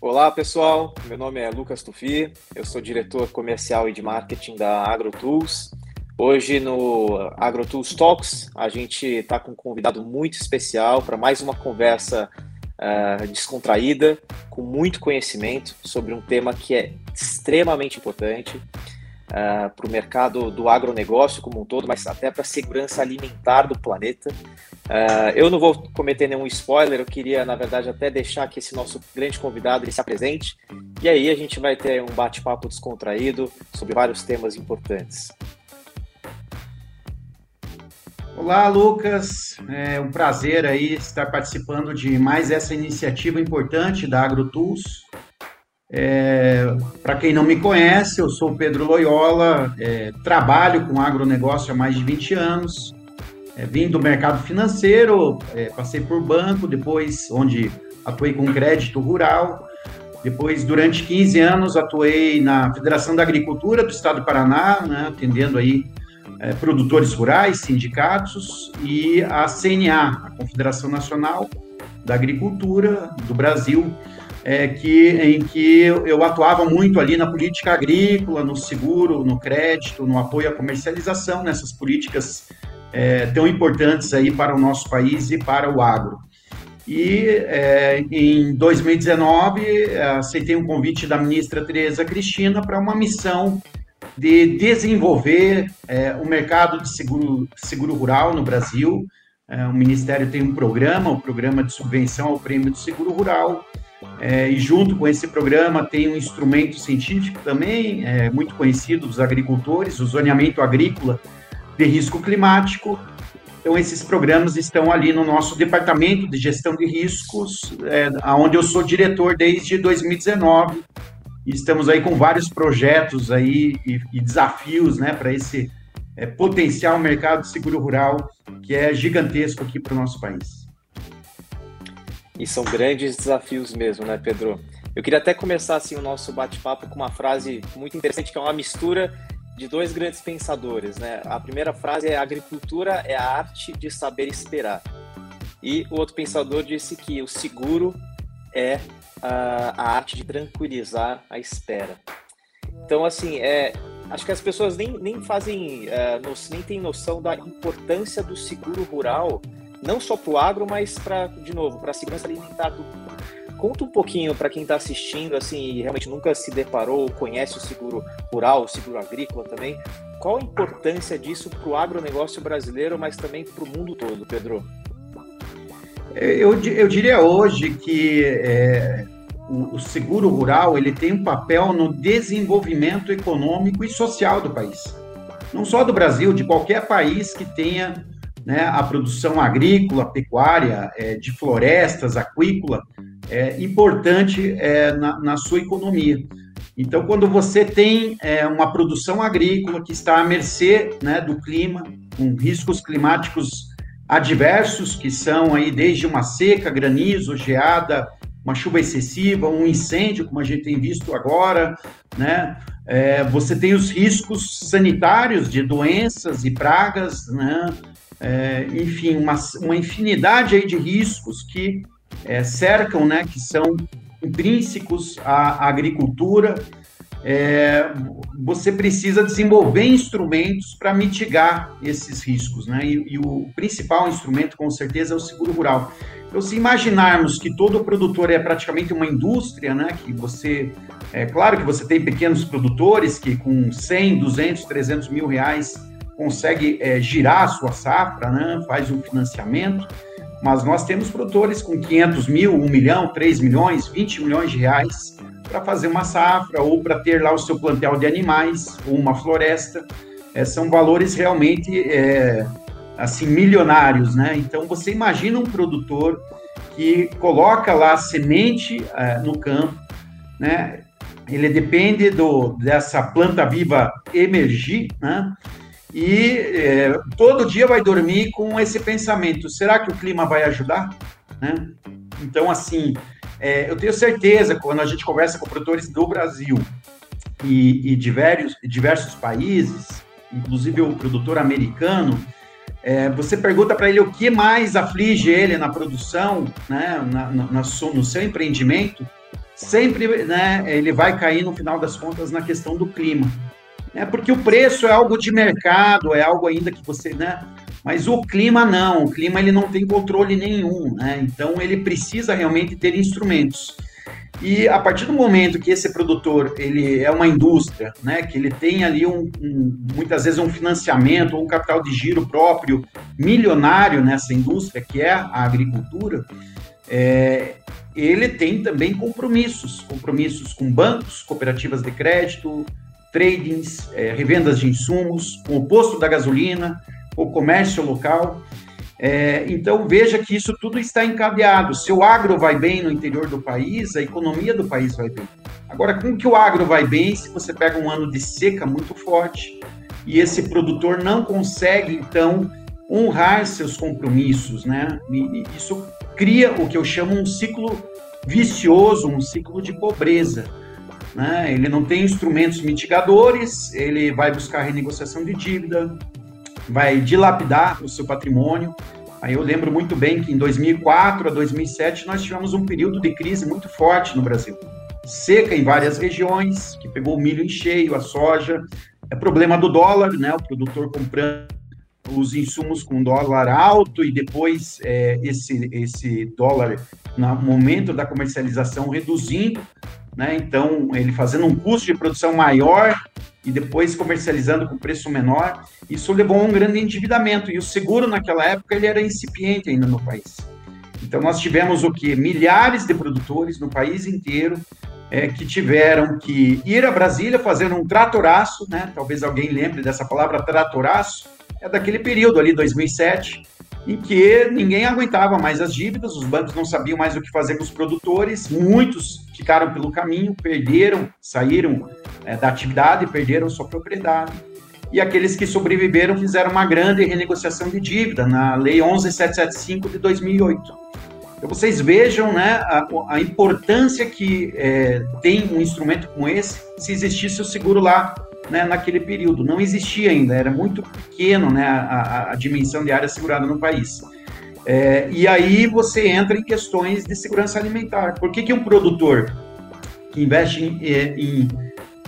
Olá pessoal, meu nome é Lucas Tufi, eu sou diretor comercial e de marketing da AgroTools. Hoje no AgroTools Talks a gente está com um convidado muito especial para mais uma conversa uh, descontraída, com muito conhecimento sobre um tema que é extremamente importante uh, para o mercado do agronegócio como um todo, mas até para a segurança alimentar do planeta. Uh, eu não vou cometer nenhum spoiler, eu queria, na verdade, até deixar que esse nosso grande convidado ele se apresente, e aí a gente vai ter um bate-papo descontraído sobre vários temas importantes. Olá, Lucas. É um prazer aí estar participando de mais essa iniciativa importante da AgroTools. É, Para quem não me conhece, eu sou Pedro Loyola, é, trabalho com agronegócio há mais de 20 anos, é, vim do mercado financeiro, é, passei por banco, depois onde atuei com crédito rural, depois durante 15 anos atuei na Federação da Agricultura do Estado do Paraná, né, atendendo aí é, produtores rurais, sindicatos e a CNA, a Confederação Nacional da Agricultura do Brasil, é, que, em que eu atuava muito ali na política agrícola, no seguro, no crédito, no apoio à comercialização, nessas políticas é, tão importantes aí para o nosso país e para o agro. E é, em 2019 aceitei um convite da ministra Tereza Cristina para uma missão de desenvolver é, o mercado de seguro, seguro rural no Brasil. É, o Ministério tem um programa, o programa de subvenção ao prêmio do seguro rural, é, e junto com esse programa tem um instrumento científico também, é, muito conhecido dos agricultores, o zoneamento agrícola de risco climático. Então, esses programas estão ali no nosso departamento de gestão de riscos, é, onde eu sou diretor desde 2019. E estamos aí com vários projetos aí e, e desafios né, para esse é, potencial mercado de seguro rural, que é gigantesco aqui para o nosso país. E são grandes desafios mesmo, né, Pedro? Eu queria até começar assim o nosso bate-papo com uma frase muito interessante que é uma mistura de dois grandes pensadores, né? A primeira frase é: a agricultura é a arte de saber esperar. E o outro pensador disse que o seguro é a, a arte de tranquilizar a espera. Então, assim, é, acho que as pessoas nem, nem fazem, é, nem têm noção da importância do seguro rural não só para o agro, mas para, de novo, para a segurança alimentar do Conta um pouquinho para quem está assistindo, assim, e realmente nunca se deparou, conhece o seguro rural, o seguro agrícola também. Qual a importância disso para o agronegócio brasileiro, mas também para o mundo todo, Pedro? Eu, eu diria hoje que é, o, o, seguro rural ele tem um papel no desenvolvimento econômico e social do país. Não só do Brasil, de qualquer país que tenha né, a produção agrícola, pecuária, é, de florestas, aquícola, é importante é, na, na, sua economia. Então, quando você tem é, uma produção agrícola que está à mercê né, do clima, com riscos climáticos adversos, que são aí desde uma seca, granizo, geada, uma chuva excessiva, um incêndio, como a gente tem visto agora, né? É, você tem os riscos sanitários de doenças e pragas, né? É, enfim, uma, uma infinidade aí de riscos que é, cercam, né, que são intrínsecos à, agricultura. É, você precisa desenvolver instrumentos para mitigar esses riscos, né? E, e, o principal instrumento, com certeza, é o seguro rural. Então, se imaginarmos que todo produtor é praticamente uma indústria, né? Que você, é claro que você tem pequenos produtores que com 100, 200, 300 mil reais consegue é, girar a sua safra, né, faz um financiamento, mas nós temos produtores com 500 mil, 1 milhão, 3 milhões, 20 milhões de reais para fazer uma safra ou para ter lá o seu plantel de animais ou uma floresta. É, são valores realmente é, assim milionários, né? Então você imagina um produtor que coloca lá semente é, no campo, né? Ele depende do, dessa planta viva emergir, né? E é, todo dia vai dormir com esse pensamento: será que o clima vai ajudar? Né? Então, assim, é, eu tenho certeza, quando a gente conversa com produtores do Brasil e, e diversos, diversos países, inclusive o produtor americano, É, você pergunta para ele o que mais aflige ele na produção, né, na, na, no seu empreendimento, sempre né, ele vai cair no final das contas na questão do clima. É porque o preço é algo de mercado, é algo ainda que você, né? Mas o clima não, o clima ele não tem controle nenhum, né? Então ele precisa realmente ter instrumentos. E a partir do momento que esse produtor ele é uma indústria, né, que ele tem ali um, um, muitas vezes um financiamento ou um capital de giro próprio milionário nessa indústria que é a agricultura, é, ele tem também compromissos, compromissos com bancos, cooperativas de crédito, tradings, é, revendas de insumos, o posto da gasolina, o comércio local. É, então, veja que isso tudo está encadeado. Se o agro vai bem no interior do país, a economia do país vai bem. Agora, como que o agro vai bem se você pega um ano de seca muito forte e esse produtor não consegue, então, honrar seus compromissos, né? E isso cria o que eu chamo um ciclo vicioso, um ciclo de pobreza. Né? Ele não tem instrumentos mitigadores, ele vai buscar renegociação de dívida, vai dilapidar o seu patrimônio. Aí eu lembro muito bem que em 2004 a 2007 nós tivemos um período de crise muito forte no Brasil. Seca em várias regiões, que pegou o milho em cheio, a soja. É problema do dólar, né? O produtor comprando os insumos com dólar alto e depois é, esse, esse dólar, no momento da comercialização, reduzindo. Né? Então, ele fazendo um custo de produção maior e depois comercializando com preço menor, isso levou a um grande endividamento. E o seguro naquela época ele era incipiente ainda no país. Então nós tivemos o que milhares de produtores no país inteiro é, que tiveram que ir a Brasília fazer um tratoraço, né? Talvez alguém lembre dessa palavra tratoraço. É daquele período ali, 2007, em que ninguém aguentava mais as dívidas, os bancos não sabiam mais o que fazer com os produtores, muitos ficaram pelo caminho, perderam, saíram é, da atividade, perderam sua propriedade. E aqueles que sobreviveram fizeram uma grande renegociação de dívida na Lei 11775 de 2008. Então vocês vejam né, a, a importância que é, tem um instrumento como esse, se existisse o seguro lá né, naquele período. Não existia ainda, era muito pequeno né, a, a dimensão de área segurada no país. É, e aí você entra em questões de segurança alimentar. Por que, que um produtor que investe em, é, em,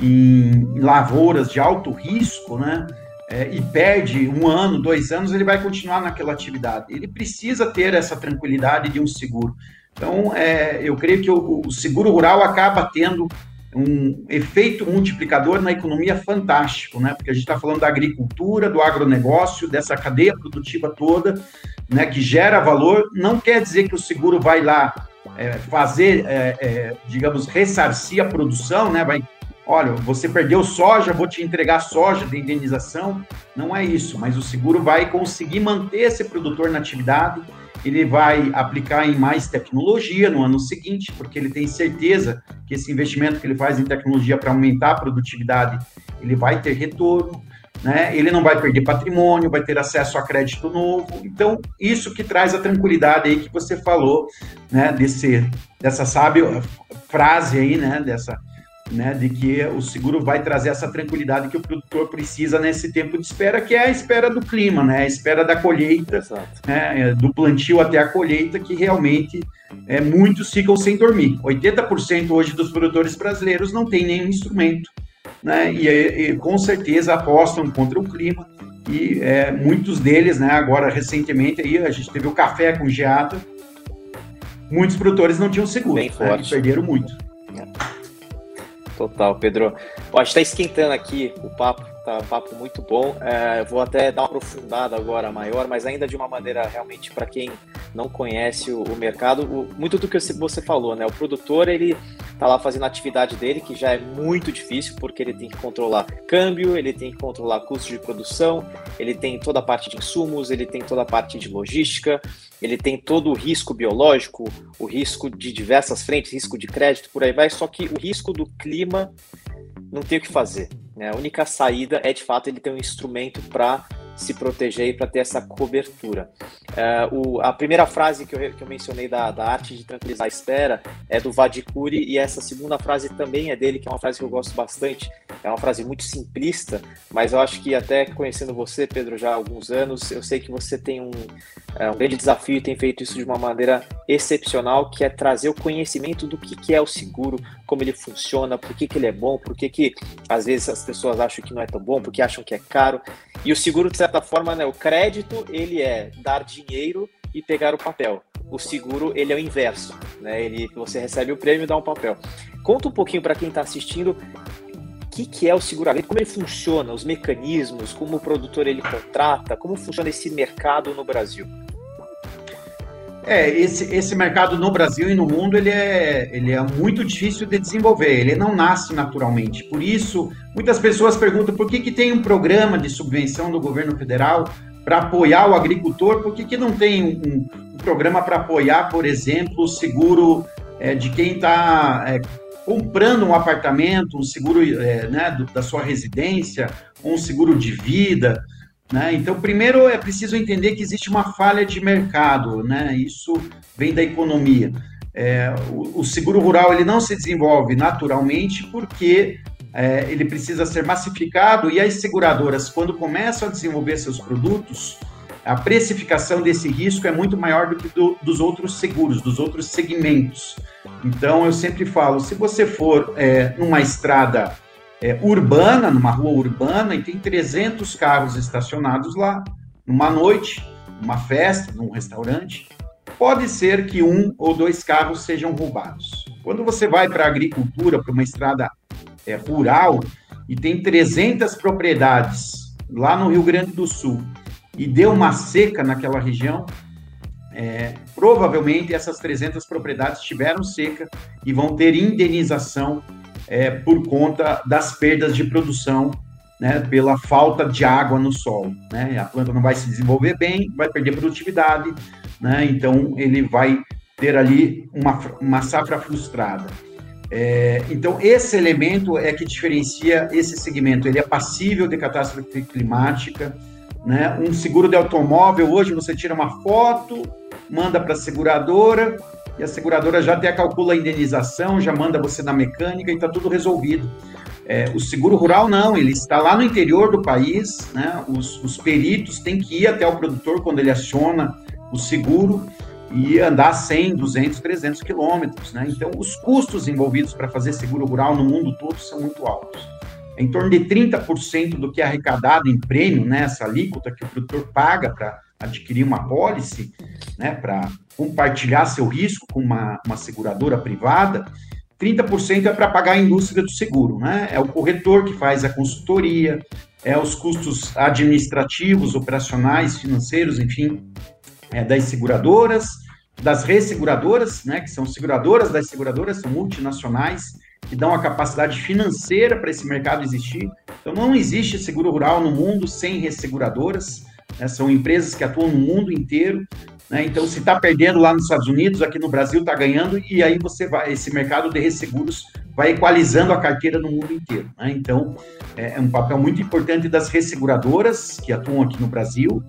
em lavouras de alto risco, né, é, e perde um ano, dois anos, ele vai continuar naquela atividade. Ele precisa ter essa tranquilidade de um seguro. Então, é, eu creio que o, o seguro rural acaba tendo um efeito multiplicador na economia fantástico, né? Porque a gente está falando da agricultura, do agronegócio, dessa cadeia produtiva toda, né? Que gera valor. Não quer dizer que o seguro vai lá é, fazer, é, é, digamos, ressarcir a produção, né? Vai, olha, você perdeu soja, vou te entregar soja de indenização. Não é isso, mas o seguro vai conseguir manter esse produtor na atividade ele vai aplicar em mais tecnologia no ano seguinte, porque ele tem certeza que esse investimento que ele faz em tecnologia para aumentar a produtividade, ele vai ter retorno, né? Ele não vai perder patrimônio, vai ter acesso a crédito novo. Então, isso que traz a tranquilidade aí que você falou, né, desse dessa sábia frase aí, né, dessa né, de que o seguro vai trazer essa tranquilidade que o produtor precisa nesse tempo de espera, que é a espera do clima, né, a espera da colheita, né, é, do plantio até a colheita, que realmente é, muitos ficam sem dormir. 80% hoje dos produtores brasileiros não tem nenhum instrumento, né, e, e com certeza apostam contra o clima, e é, muitos deles, né, agora recentemente aí a gente teve o café com geada, muitos produtores não tinham seguro, né, e perderam muito. É. Total, Pedro. A gente está esquentando aqui o papo, tá papo muito bom. É, vou até dar uma aprofundada agora maior, mas ainda de uma maneira realmente para quem não conhece o, o mercado, o, muito do que você falou, né? O produtor ele tá lá fazendo a atividade dele, que já é muito difícil, porque ele tem que controlar câmbio, ele tem que controlar custo de produção, ele tem toda a parte de insumos, ele tem toda a parte de logística, ele tem todo o risco biológico, o risco de diversas frentes, risco de crédito, por aí vai, só que o risco do clima não tem o que fazer. Né? A única saída é, de fato, ele ter um instrumento para se proteger e para ter essa cobertura. Uh, o, a primeira frase que eu, que eu mencionei da, da, arte de tranquilizar a espera é do Vadikuri, e essa segunda frase também é dele, que é uma frase que eu gosto bastante, é uma frase muito simplista, mas eu acho que até conhecendo você, Pedro, já há alguns anos, eu sei que você tem um, é, um grande desafio e tem feito isso de uma maneira excepcional, que é trazer o conhecimento do que, que é o seguro, como ele funciona, por que, que ele é bom, por que, que às vezes as pessoas acham que não é tão bom, porque acham que é caro. E o seguro, certa forma, né, o crédito, ele é dar dinheiro e pegar o papel. O seguro, ele é o inverso, né? Ele, você recebe o prêmio e dá um papel. Conta um pouquinho para quem está assistindo o que, que é o seguramento, como ele funciona, os mecanismos, como o produtor ele contrata, como funciona esse mercado no Brasil. É, esse, esse mercado no Brasil e no mundo, ele é, ele é muito difícil de desenvolver, ele não nasce naturalmente. Por isso, muitas pessoas perguntam por que, que tem um programa de subvenção do governo federal para apoiar o agricultor, por que, que não tem um, um programa para apoiar, por exemplo, o seguro é, de quem está é, comprando um apartamento, um seguro é, né, do, da sua residência, um seguro de vida. Né? Então, primeiro é preciso entender que existe uma falha de mercado, né? isso vem da economia. É, o, o, seguro rural ele não se desenvolve naturalmente porque é, ele precisa ser massificado e as seguradoras, quando começam a desenvolver seus produtos, a precificação desse risco é muito maior do que do, dos outros seguros, dos outros segmentos. Então, eu sempre falo, se você for é, numa estrada é, urbana, numa rua urbana, e tem 300 carros estacionados lá, numa noite, numa festa, num restaurante, pode ser que um ou dois carros sejam roubados. Quando você vai para a agricultura, para uma estrada é, rural, e tem 300 propriedades lá no Rio Grande do Sul, e deu uma seca naquela região, é, provavelmente essas 300 propriedades tiveram seca e vão ter indenização é, por conta das perdas de produção, né, pela falta de água no solo. Né? A planta não vai se desenvolver bem, vai perder produtividade, né? então ele vai ter ali uma, uma safra frustrada. É, então, esse elemento é que diferencia esse segmento. Ele é passível de catástrofe climática. Né? Um seguro de automóvel, hoje você tira uma foto, manda para a seguradora, e a seguradora já até calcula a indenização, já manda você na mecânica e está tudo resolvido. É, o seguro rural não, ele está lá no interior do país, né? os, os peritos têm que ir até o produtor quando ele aciona o seguro e andar 100, 200, 300 quilômetros. Né? Então, os custos envolvidos para fazer seguro rural no mundo todo são muito altos. É em torno de 30% do que é arrecadado em prêmio, né, essa alíquota que o produtor paga para adquirir uma pólice, né, para compartilhar seu risco com uma, uma seguradora privada, 30% é para pagar a indústria do seguro, né? É o corretor que faz a consultoria, é os custos administrativos, operacionais, financeiros, enfim, é, das seguradoras, das resseguradoras, né, que são seguradoras das seguradoras, são multinacionais, que dão a capacidade financeira para esse mercado existir. Então, não existe seguro rural no mundo sem resseguradoras, né, são empresas que atuam no mundo inteiro, né? Então, se está perdendo lá nos Estados Unidos, aqui no Brasil está ganhando, e aí você vai, esse mercado de resseguros vai equalizando a carteira no mundo inteiro. Né? Então, é, é, um papel muito importante das resseguradoras que atuam aqui no Brasil.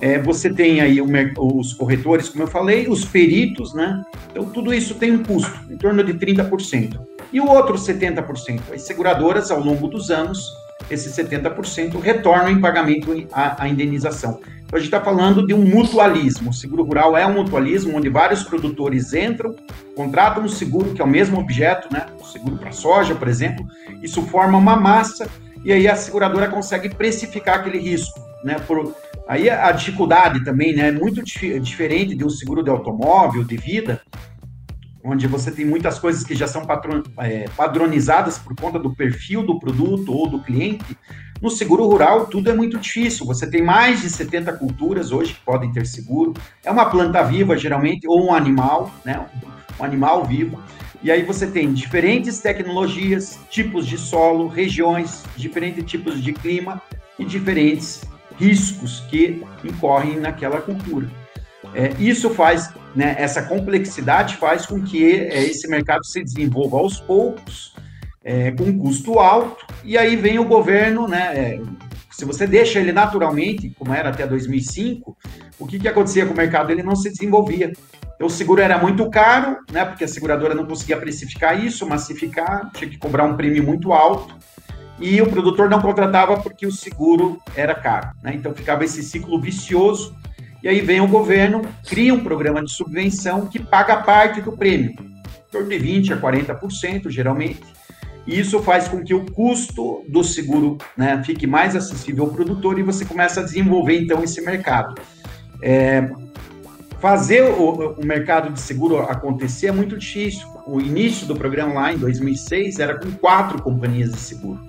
É, você tem aí o, os corretores, como eu falei, os peritos, né? Então, tudo isso tem um custo, em torno de 30%. E o outro 70%, as seguradoras, ao longo dos anos, esses 70% retornam em pagamento a, a indenização. A gente está falando de um mutualismo. O seguro rural é um mutualismo onde vários produtores entram, contratam um seguro que é o mesmo objeto, né? O seguro para soja, por exemplo. Isso forma uma massa e aí a seguradora consegue precificar aquele risco, né? Por, aí a dificuldade também, né? É muito dif diferente de um seguro de automóvel, de vida, onde você tem muitas coisas que já são é, padronizadas por conta do perfil do produto ou do cliente. No seguro rural, tudo é muito difícil. Você tem mais de 70 culturas hoje que podem ter seguro. É uma planta viva, geralmente, ou um animal, né? Um animal vivo. E aí você tem diferentes tecnologias, tipos de solo, regiões, diferentes tipos de clima e diferentes riscos que incorrem naquela cultura. É, isso faz, né, essa complexidade faz com que é, esse mercado se desenvolva aos poucos, é, com custo alto, e aí vem o governo, né, é, se você deixa ele naturalmente, como era até 2005, o que, que acontecia com o mercado? Ele não se desenvolvia. Então, o seguro era muito caro, né, porque a seguradora não conseguia precificar isso, massificar, tinha que cobrar um prêmio muito alto, e o produtor não contratava porque o seguro era caro. Né? Então ficava esse ciclo vicioso. E aí vem o governo, cria um programa de subvenção que paga parte do prêmio, em torno de 20% a 40%, geralmente. E isso faz com que o custo do seguro né, fique mais acessível ao produtor e você começa a desenvolver, então, esse mercado. É, fazer o, o, mercado de seguro acontecer é muito difícil. O início do programa lá em 2006 era com quatro companhias de seguro.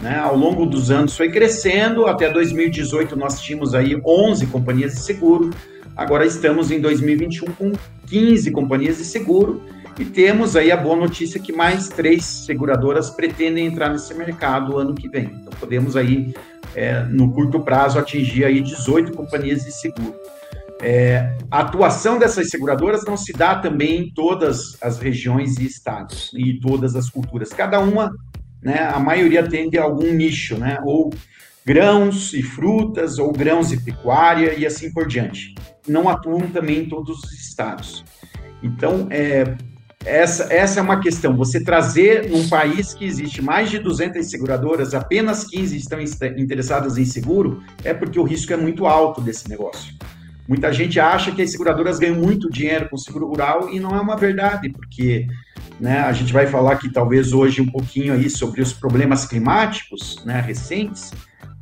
Né? Ao longo dos anos foi crescendo, até 2018 nós tínhamos aí 11 companhias de seguro, agora estamos em 2021 com 15 companhias de seguro e temos aí a boa notícia que mais três seguradoras pretendem entrar nesse mercado ano que vem. Então podemos aí, é, no curto prazo, atingir aí 18 companhias de seguro. É, a atuação dessas seguradoras não se dá também em todas as regiões e estados e todas as culturas. Cada uma né, a maioria atende a algum nicho, né, ou grãos e frutas, ou grãos e pecuária, e assim por diante. Não atuam também em todos os estados. Então, é, essa, essa é uma questão. Você trazer num país que existe mais de 200 seguradoras, apenas 15 estão interessadas em seguro, é porque o risco é muito alto desse negócio. Muita gente acha que as seguradoras ganham muito dinheiro com o seguro rural e não é uma verdade, porque né, a gente vai falar aqui talvez hoje um pouquinho aí sobre os problemas climáticos né, recentes.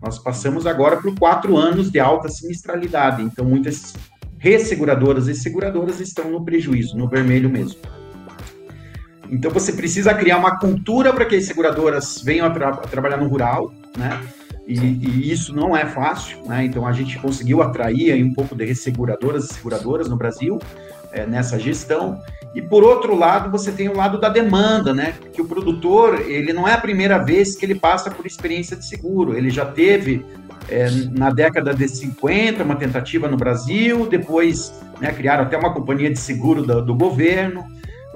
Nós passamos agora por quatro anos de alta sinistralidade, então muitas resseguradoras e seguradoras estão no prejuízo, no vermelho mesmo. Então você precisa criar uma cultura para que as seguradoras venham a, tra a trabalhar no rural, né? E, e, isso não é fácil, né? Então a gente conseguiu atrair aí um pouco de resseguradoras e seguradoras no Brasil é, nessa gestão. E por outro lado, você tem o lado da demanda, né? Que o produtor, ele não é a primeira vez que ele passa por experiência de seguro. Ele já teve é, na década de 50 uma tentativa no Brasil, depois né, criaram até uma companhia de seguro do, do governo.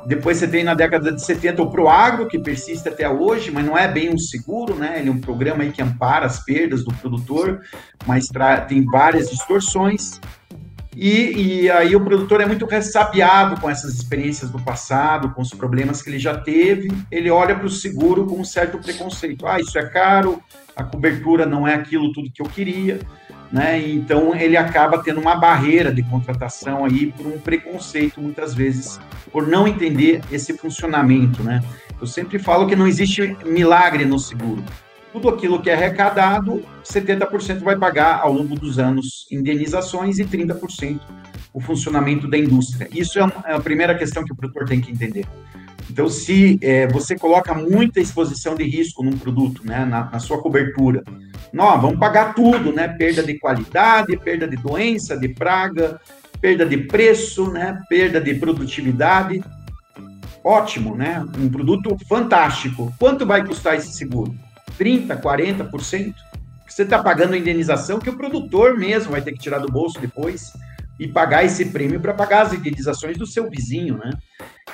Depois você tem na década de 70 o Proagro, que persiste até hoje, mas não é bem um seguro, né? Ele é um programa aí que ampara as perdas do produtor, mas tem várias distorções. E, e, aí o produtor é muito ressabiado com essas experiências do passado, com os problemas que ele já teve. Ele olha para o seguro com um certo preconceito. Ah, isso é caro, a cobertura não é aquilo tudo que eu queria né? Então ele acaba tendo uma barreira de contratação aí por um preconceito muitas vezes por não entender esse funcionamento, né? Eu sempre falo que não existe milagre no seguro. Tudo aquilo que é arrecadado, 70% vai pagar ao longo dos anos indenizações e 30% o funcionamento da indústria. Isso é, é a primeira questão que o produtor tem que entender. Então, se é, você coloca muita exposição de risco num produto, né, na, na sua cobertura, nós vamos pagar tudo, né? Perda de qualidade, perda de doença, de praga, perda de preço, né? Perda de produtividade. Ótimo, né? Um produto fantástico. Quanto vai custar esse seguro? 30, 40%? Você está pagando a indenização que o produtor mesmo vai ter que tirar do bolso depois e pagar esse prêmio para pagar as indenizações do seu vizinho, né?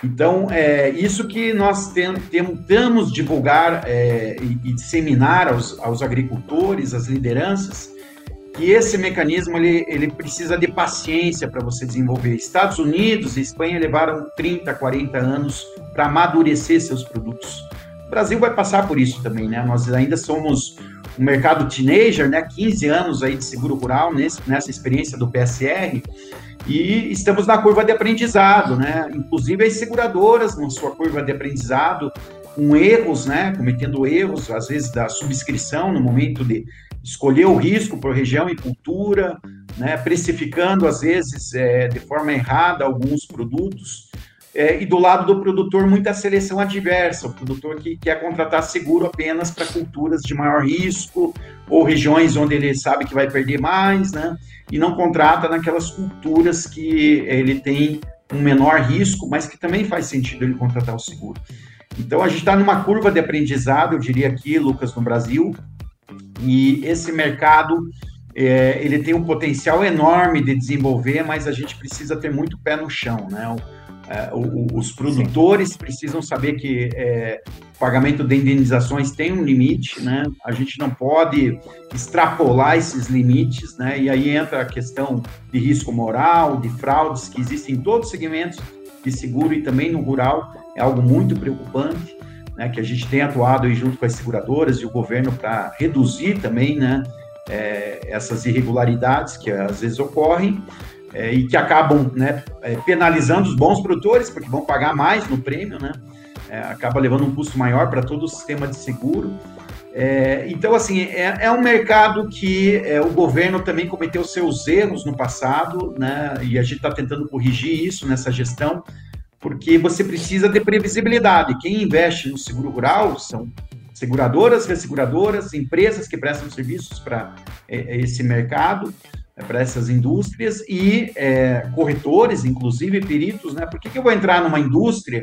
Então, é isso que nós tentamos divulgar é, e, e, disseminar aos, aos, agricultores, às lideranças, que esse mecanismo ele, ele precisa de paciência para você desenvolver. Estados Unidos e Espanha levaram 30, 40 anos para amadurecer seus produtos. O Brasil vai passar por isso também, né? Nós ainda somos um mercado teenager, né? 15 anos aí de seguro rural nesse, nessa experiência do PSR e estamos na curva de aprendizado, né? Inclusive as seguradoras na sua curva de aprendizado com erros, né? Cometendo erros às vezes da subscrição no momento de escolher o risco por região e cultura, né? Precificando às vezes é, de forma errada alguns produtos. É, e do lado do produtor, muita seleção adversa, o produtor que quer contratar seguro apenas para culturas de maior risco ou regiões onde ele sabe que vai perder mais, né? E não contrata naquelas culturas que ele tem um menor risco, mas que também faz sentido ele contratar o seguro. Então, a gente está numa curva de aprendizado, eu diria aqui, Lucas, no Brasil, e esse mercado é, ele tem um potencial enorme de desenvolver, mas a gente precisa ter muito pé no chão, né? O, os produtores Sim. precisam saber que é, o pagamento de indenizações tem um limite, né? A gente não pode extrapolar esses limites, né? E aí entra a questão de risco moral, de fraudes que existem em todos os segmentos de seguro e também no rural, é algo muito preocupante. né, que a gente tem atuado aí junto com as seguradoras e o governo para reduzir também, né, é, essas irregularidades que às vezes ocorrem é, e que acabam né, é, penalizando os bons produtores, porque vão pagar mais no prêmio, né? É, acaba levando um custo maior para todo o sistema de seguro. É, então, assim, é, é, um mercado que é, o governo também cometeu seus erros no passado, né? E a gente está tentando corrigir isso nessa gestão, porque você precisa de previsibilidade. Quem investe no seguro rural são seguradoras, resseguradoras, empresas que prestam serviços para é, esse mercado, é, para essas indústrias e é, corretores, inclusive peritos, né? Por que, que eu vou entrar numa indústria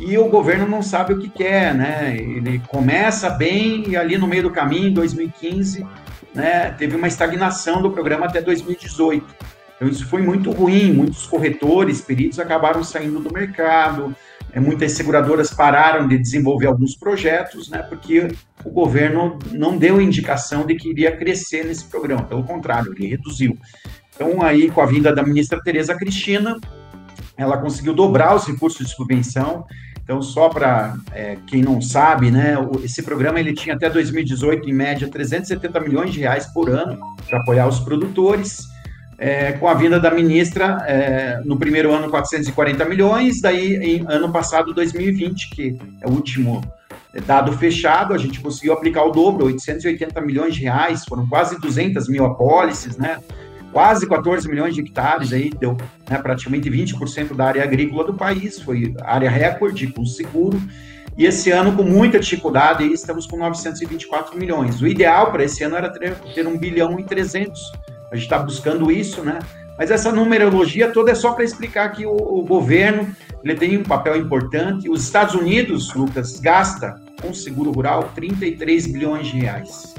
e o governo não sabe o que quer, né? Ele começa bem e ali no meio do caminho, em 2015, né, teve uma estagnação do programa até 2018. Então isso foi muito ruim, muitos corretores, peritos acabaram saindo do mercado, é, muitas seguradoras pararam de desenvolver alguns projetos, né, porque o governo não deu indicação de que iria crescer nesse programa, pelo contrário, ele reduziu. Então aí com a vinda da ministra Tereza Cristina, ela conseguiu dobrar os recursos de subvenção. Então, só para é, quem não sabe, né, esse programa ele tinha até 2018, em média, 370 milhões de reais por ano para apoiar os produtores. É, com a vinda da ministra, é, no primeiro ano, 440 milhões, daí, em ano passado, 2020, que é o último dado fechado, a gente conseguiu aplicar o dobro, 880 milhões de reais, foram quase 200 mil apólices, né? quase 14 milhões de hectares, aí deu né, praticamente 20% da área agrícola do país, foi área recorde com seguro. E esse ano, com muita dificuldade, estamos com 924 milhões. O ideal para esse ano era ter, ter 1 bilhão e 300. A gente está buscando isso, né? Mas essa numerologia toda é só para explicar que o, o, governo ele tem um papel importante. Os Estados Unidos, Lucas, gasta com seguro rural 33 bilhões de reais.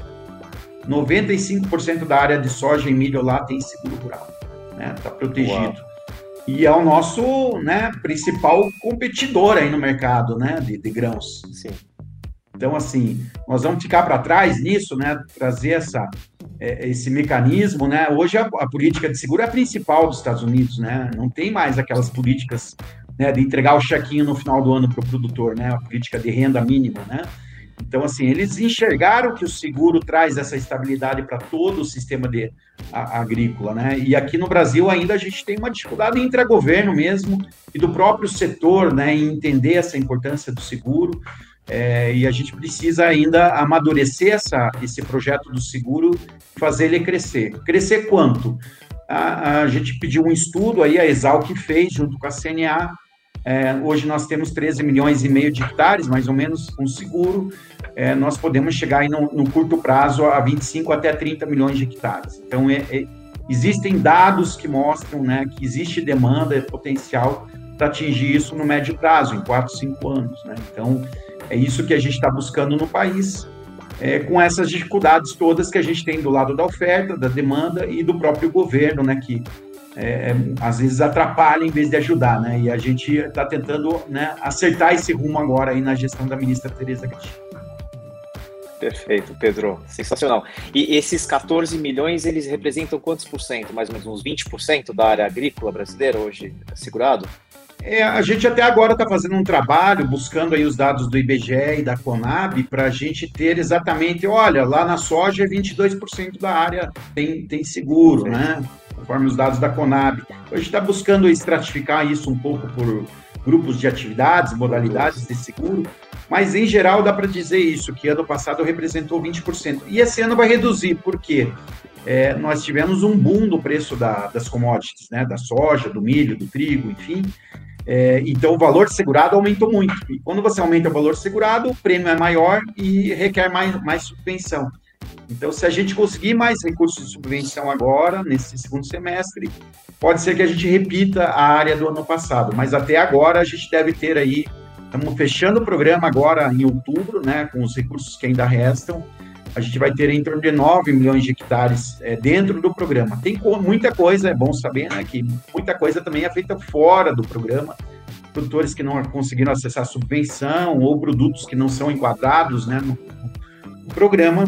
95% da área de soja e milho lá tem seguro rural, né? Está protegido. Uau. E é o nosso né, principal competidor aí no mercado né, de, de grãos. Sim. Então, assim, nós vamos ficar para trás nisso, né? Trazer essa, é, esse mecanismo, né? Hoje a, a, política de seguro é a principal dos Estados Unidos, né? Não tem mais aquelas políticas né, de entregar o chequinho no final do ano para o produtor, né? A política de renda mínima, né? Então, assim, eles enxergaram que o seguro traz essa estabilidade para todo o sistema de, a, agrícola, né? E aqui no Brasil ainda a gente tem uma dificuldade entre a governo mesmo e do próprio setor, né, em entender essa importância do seguro. É, e a gente precisa ainda amadurecer essa, esse projeto do seguro, fazer ele crescer. Crescer quanto? A, a gente pediu um estudo aí, a Exalc fez junto com a CNA, é, hoje nós temos 13 milhões e meio de hectares, mais ou menos, com seguro. É, nós podemos chegar aí no, no, curto prazo a 25 até 30 milhões de hectares. Então, é, é, existem dados que mostram né, que existe demanda potencial para atingir isso no médio prazo, em 4, 5 anos. Né? Então, é isso que a gente está buscando no país, é, com essas dificuldades todas que a gente tem do lado da oferta, da demanda e do próprio governo, né, que é, às vezes atrapalha em vez de ajudar, né? E a gente está tentando né, acertar esse rumo agora aí na gestão da ministra Tereza Cristina. Perfeito, Pedro. Sensacional. E esses 14 milhões, eles representam quantos por cento? Mais ou menos uns 20% da área agrícola brasileira hoje segurado? É, a gente até agora está fazendo um trabalho buscando aí os dados do IBGE e da Conab para a gente ter exatamente, olha, lá na soja 22% da área tem, tem seguro, né? Conforme os dados da Conab. A gente está buscando estratificar isso um pouco por grupos de atividades, modalidades de seguro, mas em geral dá para dizer isso, que ano passado representou 20%. E esse ano vai reduzir, por quê? É, nós tivemos um boom do preço da, das commodities, né, da soja, do milho, do trigo, enfim. É, então o valor segurado aumentou muito. E quando você aumenta o valor segurado, o prêmio é maior e requer mais, mais subvenção. Então, se a gente conseguir mais recursos de subvenção agora, nesse segundo semestre, pode ser que a gente repita a área do ano passado, mas até agora a gente deve ter aí, estamos fechando o programa agora em outubro, né, com os recursos que ainda restam, a gente vai ter em torno de 9 milhões de hectares é, dentro do programa. Tem muita coisa, é bom saber, né, que muita coisa também é feita fora do programa, produtores que não conseguiram acessar subvenção ou produtos que não são enquadrados, né, no, no programa,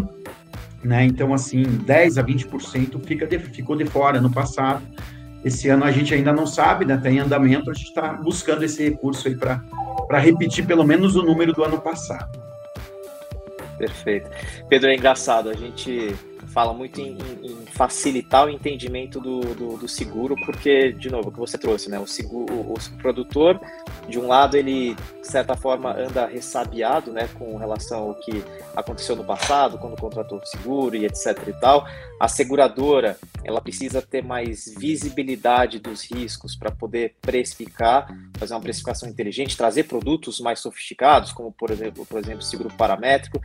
né? Então, assim, 10 a 20% fica de, ficou de fora no passado. Esse ano a gente ainda não sabe, né? Está em andamento, a gente está buscando esse recurso aí para repetir pelo menos o número do ano passado. Perfeito. Pedro, é engraçado, a gente fala muito em, em facilitar o entendimento do, do, do, seguro, porque, de novo, o que você trouxe, né? O, seguro, o, o, produtor, de um lado, ele, de certa forma, anda ressabiado, né, com relação ao que aconteceu no passado, quando contratou o seguro e etc e tal. A seguradora, ela precisa ter mais visibilidade dos riscos para poder precificar, fazer uma precificação inteligente, trazer produtos mais sofisticados, como, por exemplo, por exemplo, seguro paramétrico,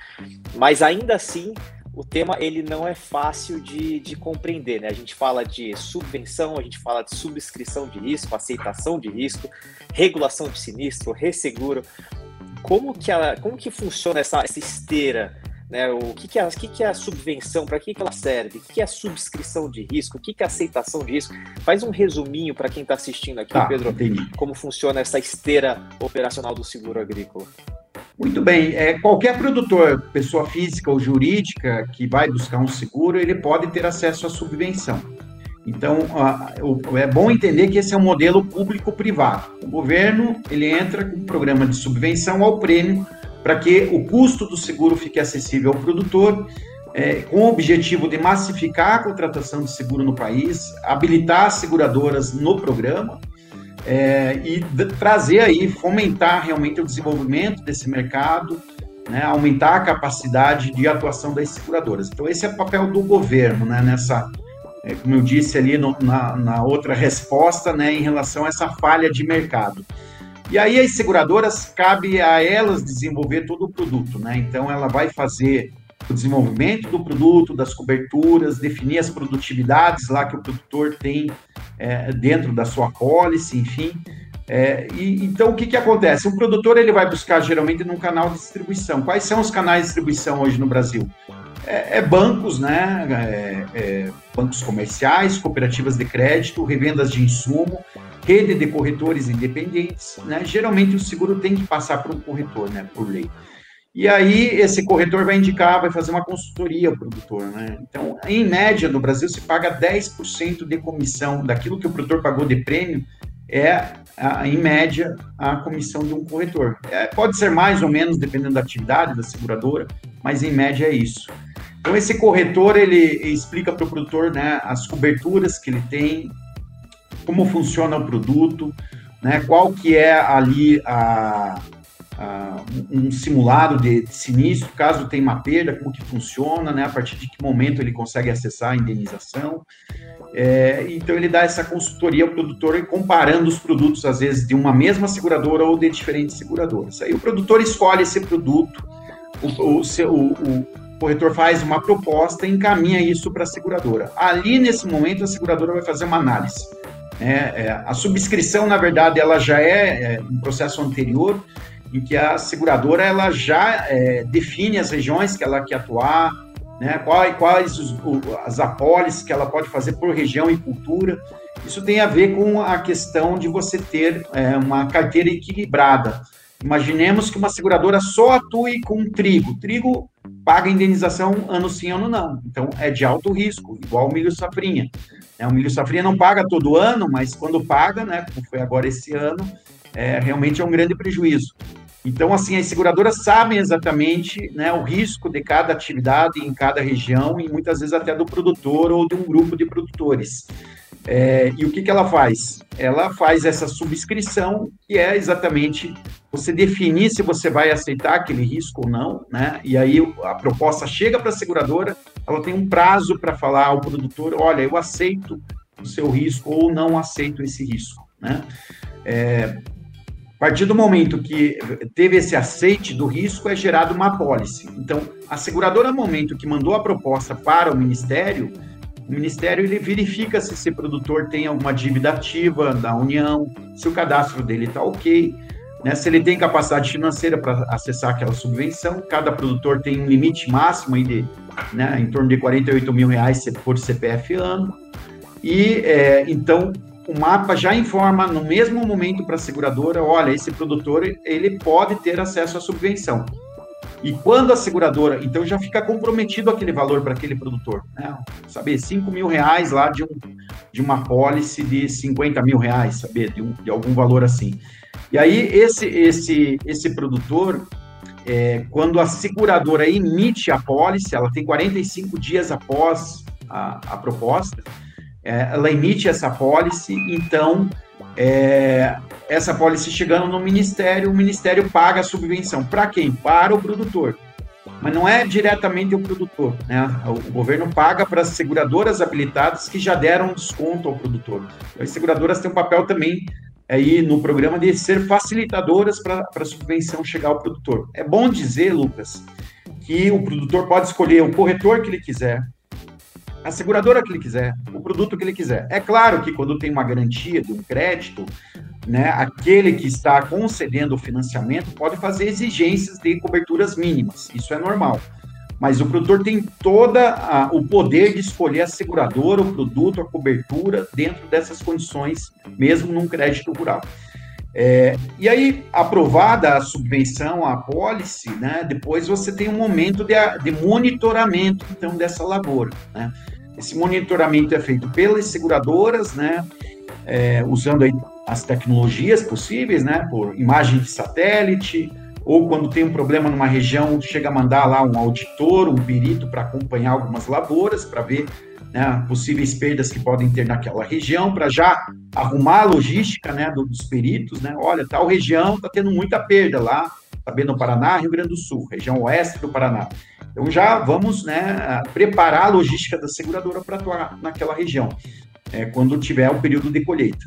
mas ainda assim o tema ele não é fácil de, de compreender, né? A gente fala de subvenção, a gente fala de subscrição de risco, aceitação de risco, regulação de sinistro, resseguro. Como que, ela, como que funciona essa, essa esteira? Né? O que, que, é, o que, que é a subvenção? Para que, que ela serve? O que, que é a subscrição de risco? O que, que é a aceitação de risco? Faz um resuminho para quem está assistindo aqui, tá, Pedro, entendi. como funciona essa esteira operacional do seguro agrícola. Muito bem. É, qualquer produtor, pessoa física ou jurídica, que vai buscar um seguro, ele pode ter acesso à subvenção. Então, é bom entender que esse é um modelo público-privado. O governo ele entra com um programa de subvenção ao prêmio para que o custo do seguro fique acessível ao produtor, é, com o objetivo de massificar a contratação de seguro no país, habilitar as seguradoras no programa é, e trazer aí, fomentar realmente o desenvolvimento desse mercado, né, aumentar a capacidade de atuação das seguradoras. Então, esse é o papel do governo, né, nessa, é, como eu disse ali no, na, na, outra resposta, né, em relação a essa falha de mercado. E aí, as seguradoras, cabe a elas desenvolver todo o produto, né, então ela vai fazer o desenvolvimento do produto, das coberturas, definir as produtividades lá que o produtor tem é, dentro da sua policy, enfim. É, e, então, o que, que acontece? Um produtor ele vai buscar geralmente num canal de distribuição. Quais são os canais de distribuição hoje no Brasil? É, é bancos, né? É, é, bancos comerciais, cooperativas de crédito, revendas de insumo, rede de corretores independentes. Né? Geralmente o seguro tem que passar por um corretor, né? Por lei. E aí esse corretor vai indicar, vai fazer uma consultoria ao produtor, né? Então, em média, no Brasil se paga 10% de comissão daquilo que o produtor pagou de prêmio, é, em média, a comissão de um corretor. É, pode ser mais ou menos, dependendo da atividade da seguradora, mas em média é isso. Então, esse corretor, ele explica para o produtor né, as coberturas que ele tem, como funciona o produto, né, qual que é ali a, uh, um simulado de, de, sinistro, caso tenha uma perda, como que funciona, né, a partir de que momento ele consegue acessar a indenização. É, então ele dá essa consultoria ao produtor comparando os produtos, às vezes, de uma mesma seguradora ou de diferentes seguradoras. Aí o produtor escolhe esse produto, o, o, o, o corretor faz uma proposta e encaminha isso para a seguradora. Ali, nesse momento, a seguradora vai fazer uma análise. É, é, a subscrição, na verdade, ela já é, é um processo anterior, em que a seguradora ela já é, define as regiões que ela quer atuar, né, quais, quais os, as apólices que ela pode fazer por região e cultura. Isso tem a ver com a questão de você ter é, uma carteira equilibrada. Imaginemos que uma seguradora só atue com trigo. Trigo paga indenização ano sim, ano não. Então, é de alto risco, igual o milho safrinha. É, o milho safrinha não paga todo ano, mas quando paga, né, como foi agora esse ano, é, realmente é um grande prejuízo. Então, assim, as seguradoras sabem exatamente né, o risco de cada atividade em cada região e muitas vezes até do produtor ou de um grupo de produtores. É, e o que, que ela faz? Ela faz essa subscrição, que é exatamente você definir se você vai aceitar aquele risco ou não, né? E aí a proposta chega para a seguradora, ela tem um prazo para falar ao produtor: olha, eu aceito o seu risco ou não aceito esse risco, né? É, a partir do momento que teve esse aceite do risco, é gerada uma apólice. Então, a seguradora, no momento que mandou a proposta para o Ministério, o Ministério ele verifica se esse produtor tem alguma dívida ativa da União, se o cadastro dele está ok, né, se ele tem capacidade financeira para acessar aquela subvenção. Cada produtor tem um limite máximo aí de, né, em torno de 48 mil reais por CPF ano. E é, então o mapa já informa no mesmo momento para a seguradora, olha, esse produtor ele pode ter acesso à subvenção. E quando a seguradora, então já fica comprometido aquele valor para aquele produtor, né? Saber, 5 mil reais lá de, um, de uma pólice de 50 mil reais, saber, de, um, de algum valor assim. E aí, esse, esse, esse produtor, é, quando a seguradora emite a pólice, ela tem 45 dias após a, a proposta, é, ela emite essa pólice, então é, essa pólice chegando no Ministério, o Ministério paga a subvenção. Para quem? Para o produtor. Mas não é diretamente o produtor, né? O governo paga para as seguradoras habilitadas que já deram desconto ao produtor. As seguradoras têm um papel também aí no programa de ser facilitadoras para a subvenção chegar ao produtor. É bom dizer, Lucas, que o produtor pode escolher o corretor que ele quiser, a seguradora que ele quiser, o produto que ele quiser. É claro que quando tem uma garantia de um crédito, né, aquele que está concedendo o financiamento pode fazer exigências de coberturas mínimas. Isso é normal. Mas o produtor tem todo o poder de escolher a seguradora, o produto, a cobertura dentro dessas condições, mesmo num crédito rural. É, e aí, aprovada a subvenção, a apólice, né, depois você tem um momento de, de monitoramento, então, dessa lavoura. Né? Esse monitoramento é feito pelas seguradoras, né, é, usando aí as tecnologias possíveis, né, por imagem de satélite, ou quando tem um problema numa região, chega a mandar lá um auditor, um perito para acompanhar algumas lavouras, para ver né, possíveis perdas que podem ter naquela região, para já arrumar a logística né, dos peritos, né, olha, tal região está tendo muita perda lá, está bem no Paraná, Rio Grande do Sul, região oeste do Paraná. Então já vamos né, preparar a logística da seguradora para atuar naquela região, é, quando tiver o período de colheita.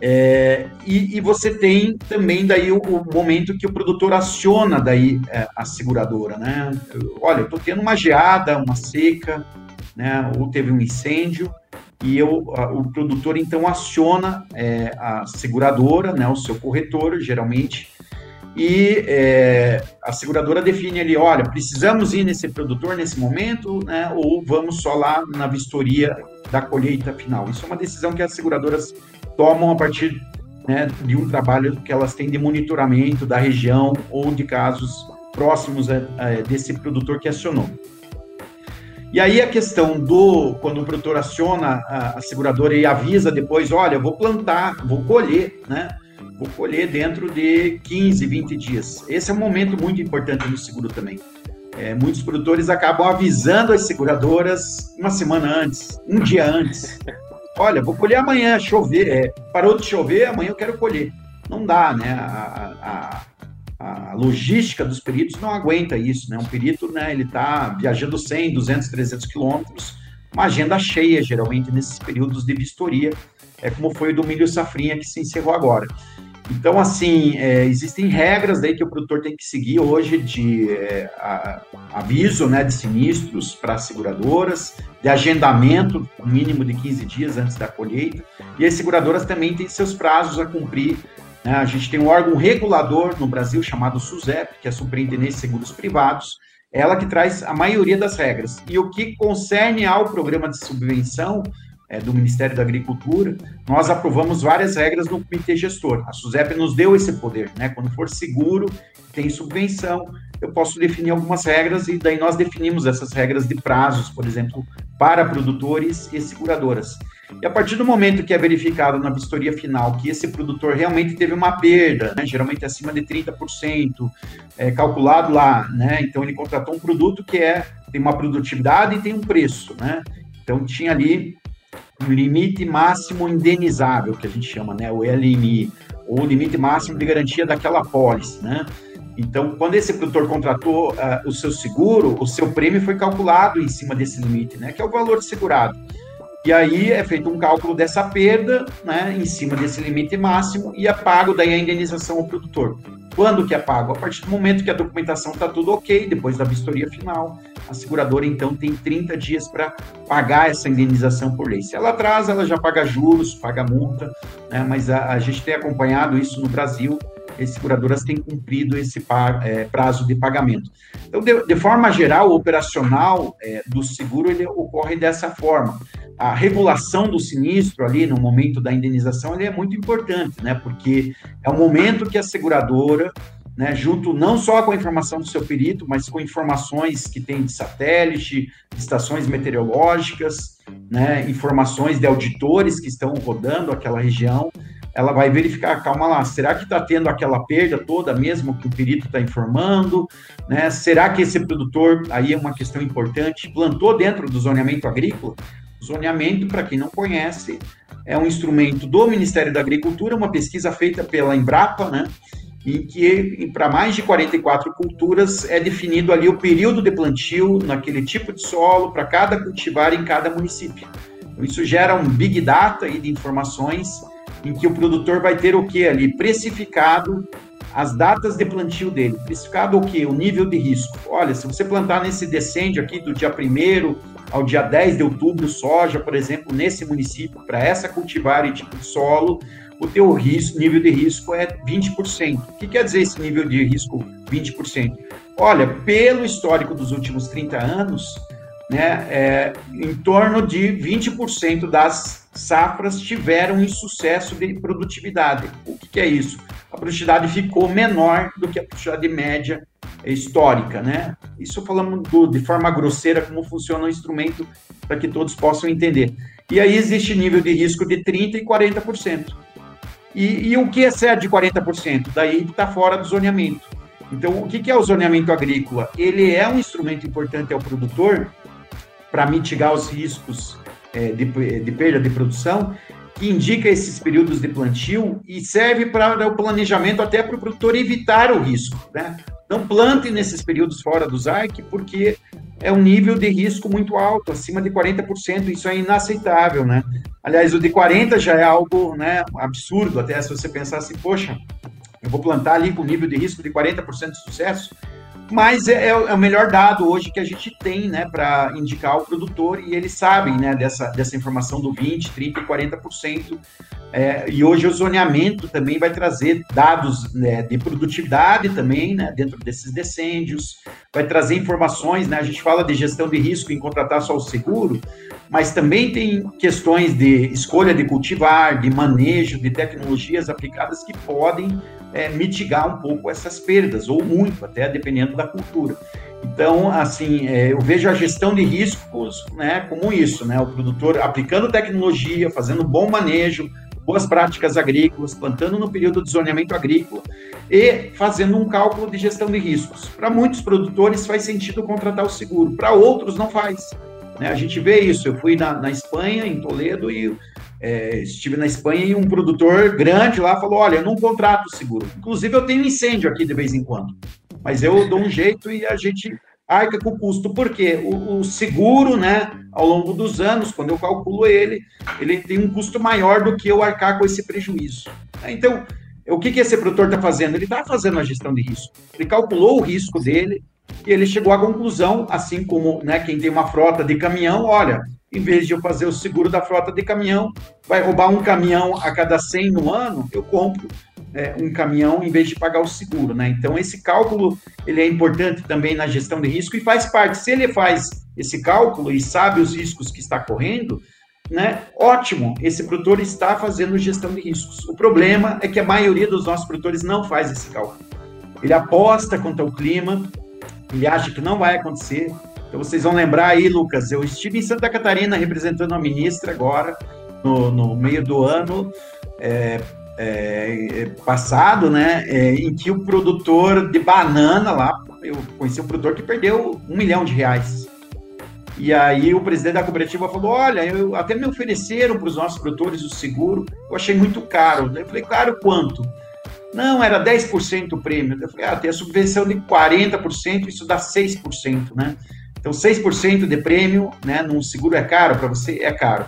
É, e, e, você tem também daí o, o, momento que o produtor aciona daí é, a seguradora, né? Olha, estou tendo uma geada, uma seca, né? Ou teve um incêndio e eu, a, o produtor então aciona é, a seguradora, né? O seu corretor, geralmente, e é, a seguradora define ali, olha, precisamos ir nesse produtor nesse momento, né, ou vamos só lá na vistoria da colheita final. Isso é uma decisão que as seguradoras tomam a partir né, de um trabalho que elas têm de monitoramento da região ou de casos próximos é, é, desse produtor que acionou. E aí a questão do, quando o produtor aciona a, a seguradora e avisa depois, olha, vou plantar, vou colher, né? Vou colher dentro de 15, 20 dias. Esse é um momento muito importante no seguro também. É, muitos produtores acabam avisando as seguradoras uma semana antes, um dia antes. Olha, vou colher amanhã, chover, é, parou de chover, amanhã eu quero colher. Não dá, né? A, a, a logística dos peritos não aguenta isso, né? Um perito, né, ele está viajando 100, 200, 300 quilômetros, uma agenda cheia, geralmente, nesses períodos de vistoria, é como foi o do milho safrinha que se encerrou agora. Então, assim, é, existem regras daí que o produtor tem que seguir hoje de é, a, aviso né, de sinistros para as seguradoras, de agendamento, mínimo de 15 dias antes da colheita, e as seguradoras também têm seus prazos a cumprir. Né? A gente tem um órgão regulador no Brasil chamado SUSEP, que é a Superintendência de Seguros Privados, ela que traz a maioria das regras. E o que concerne ao programa de subvenção, é, do Ministério da Agricultura, nós aprovamos várias regras no comitê gestor. A SUSEP nos deu esse poder, né? Quando for seguro, tem subvenção, eu posso definir algumas regras e daí nós definimos essas regras de prazos, por exemplo, para produtores e seguradoras. E a partir do momento que é verificado na vistoria final que esse produtor realmente teve uma perda, né, geralmente acima de 30%, é, calculado lá, né, então ele contratou um produto que é, tem uma produtividade e tem um preço, né, então tinha ali limite máximo indenizável, que a gente chama, né, o LMI, ou limite máximo de garantia daquela pólice, né? Então, quando esse produtor contratou uh, o seu seguro, o seu prêmio foi calculado em cima desse limite, né, que é o valor segurado. E aí é feito um cálculo dessa perda, né, em cima desse limite máximo e é pago daí a indenização ao produtor. Quando que é pago? A partir do momento que a documentação está tudo ok, depois da vistoria final, a seguradora então tem 30 dias para pagar essa indenização por lei. Se ela atrasa, ela já paga juros, paga multa, né? mas a, a gente tem acompanhado isso no Brasil, as seguradoras têm cumprido esse é, prazo de pagamento. Então, de, de forma geral, o operacional é, do seguro ele ocorre dessa forma. A regulação do sinistro ali no momento da indenização ele é muito importante, né? Porque é o momento que a seguradora né, junto não só com a informação do seu perito, mas com informações que tem de satélite, de estações meteorológicas, né, informações de auditores que estão rodando aquela região, ela vai verificar, calma lá, será que está tendo aquela perda toda mesmo que o perito está informando? Né? Será que esse produtor, aí é uma questão importante, plantou dentro do zoneamento agrícola? O zoneamento, para quem não conhece, é um instrumento do Ministério da Agricultura, uma pesquisa feita pela Embrapa, né? em que para mais de 44 culturas é definido ali o período de plantio naquele tipo de solo para cada cultivar em cada município. Então, isso gera um big data de informações em que o produtor vai ter o que ali precificado as datas de plantio dele. Precificado o que? O nível de risco. Olha, se você plantar nesse descende aqui do dia 1 ao dia 10 de outubro soja, por exemplo, nesse município, para essa cultivar e tipo de solo, o teu risco, nível de risco é 20%. O que quer dizer esse nível de risco 20%? Olha, pelo histórico dos últimos 30 anos, né, é, em torno de 20% das safras tiveram insucesso de produtividade. O que, que, é isso? A produtividade ficou menor do que a produtividade média histórica, né? Isso falamos do, de forma grosseira como funciona o instrumento para que todos possam entender. E aí existe nível de risco de 30% e 40%. E, e o que excede de 40%? Daí está fora do zoneamento. Então, o que, que é o zoneamento agrícola? Ele é um instrumento importante ao produtor para mitigar os riscos é, de, de perda de produção, que indica esses períodos de plantio e serve para o planejamento até para o produtor evitar o risco. Né? Não plante nesses períodos fora do ZARC, porque é um nível de risco muito alto, acima de 40%, isso é inaceitável, né? Aliás, o de 40 já é algo, né, absurdo, até se você pensar assim, poxa, eu vou plantar ali com nível de risco de 40% de sucesso, mas é, é, é, o melhor dado hoje que a gente tem, né, para indicar ao produtor e eles sabem, né, dessa, dessa informação do 20, 30 e 40%. É, e hoje o zoneamento também vai trazer dados né, de produtividade também, né, dentro desses decêndios, vai trazer informações, né, a gente fala de gestão de risco em contratar só o seguro, mas também tem questões de escolha de cultivar, de manejo, de tecnologias aplicadas que podem é, mitigar um pouco essas perdas, ou muito, até dependendo da cultura. Então, assim, é, eu vejo a gestão de riscos né, como isso, né? O produtor aplicando tecnologia, fazendo bom manejo, boas práticas agrícolas, plantando no período de zoneamento agrícola e fazendo um cálculo de gestão de riscos. Para muitos produtores faz sentido contratar o seguro, para outros não faz. Né? A gente vê isso. Eu fui na, na Espanha, em Toledo, e é, estive na Espanha e um produtor grande lá falou: Olha, eu não contrato seguro. Inclusive, eu tenho incêndio aqui de vez em quando, mas eu dou um jeito e a gente arca com o custo. Por quê? O, o, seguro, né, ao longo dos anos, quando eu calculo ele, ele tem um custo maior do que eu arcar com esse prejuízo. Então, o que, que esse produtor está fazendo? Ele está fazendo a gestão de risco. Ele calculou o risco dele e ele chegou à conclusão, assim como né, quem tem uma frota de caminhão, olha, em vez de eu fazer o seguro da frota de caminhão, vai roubar um caminhão a cada 100 no ano, eu compro é, um caminhão em vez de pagar o seguro, né? Então esse cálculo ele é importante também na gestão de risco e faz parte. Se ele faz esse cálculo e sabe os riscos que está correndo, né? Ótimo, esse produtor está fazendo gestão de riscos. O problema é que a maioria dos nossos produtores não faz esse cálculo. Ele aposta contra o clima, ele acha que não vai acontecer, então vocês vão lembrar aí, Lucas, eu estive em Santa Catarina representando a ministra agora, no, no meio do ano é, é, é, passado, né? É, em que o produtor de banana lá, eu conheci um produtor que perdeu um milhão de reais. E aí o presidente da cooperativa falou: olha, eu, até me ofereceram para os nossos produtores o seguro, eu achei muito caro. Eu falei, claro, quanto? Não, era 10% o prêmio. Eu falei, ah, tem a subvenção de 40%, isso dá 6%, né? Então, 6% de prêmio, né, num seguro é caro para você? É caro.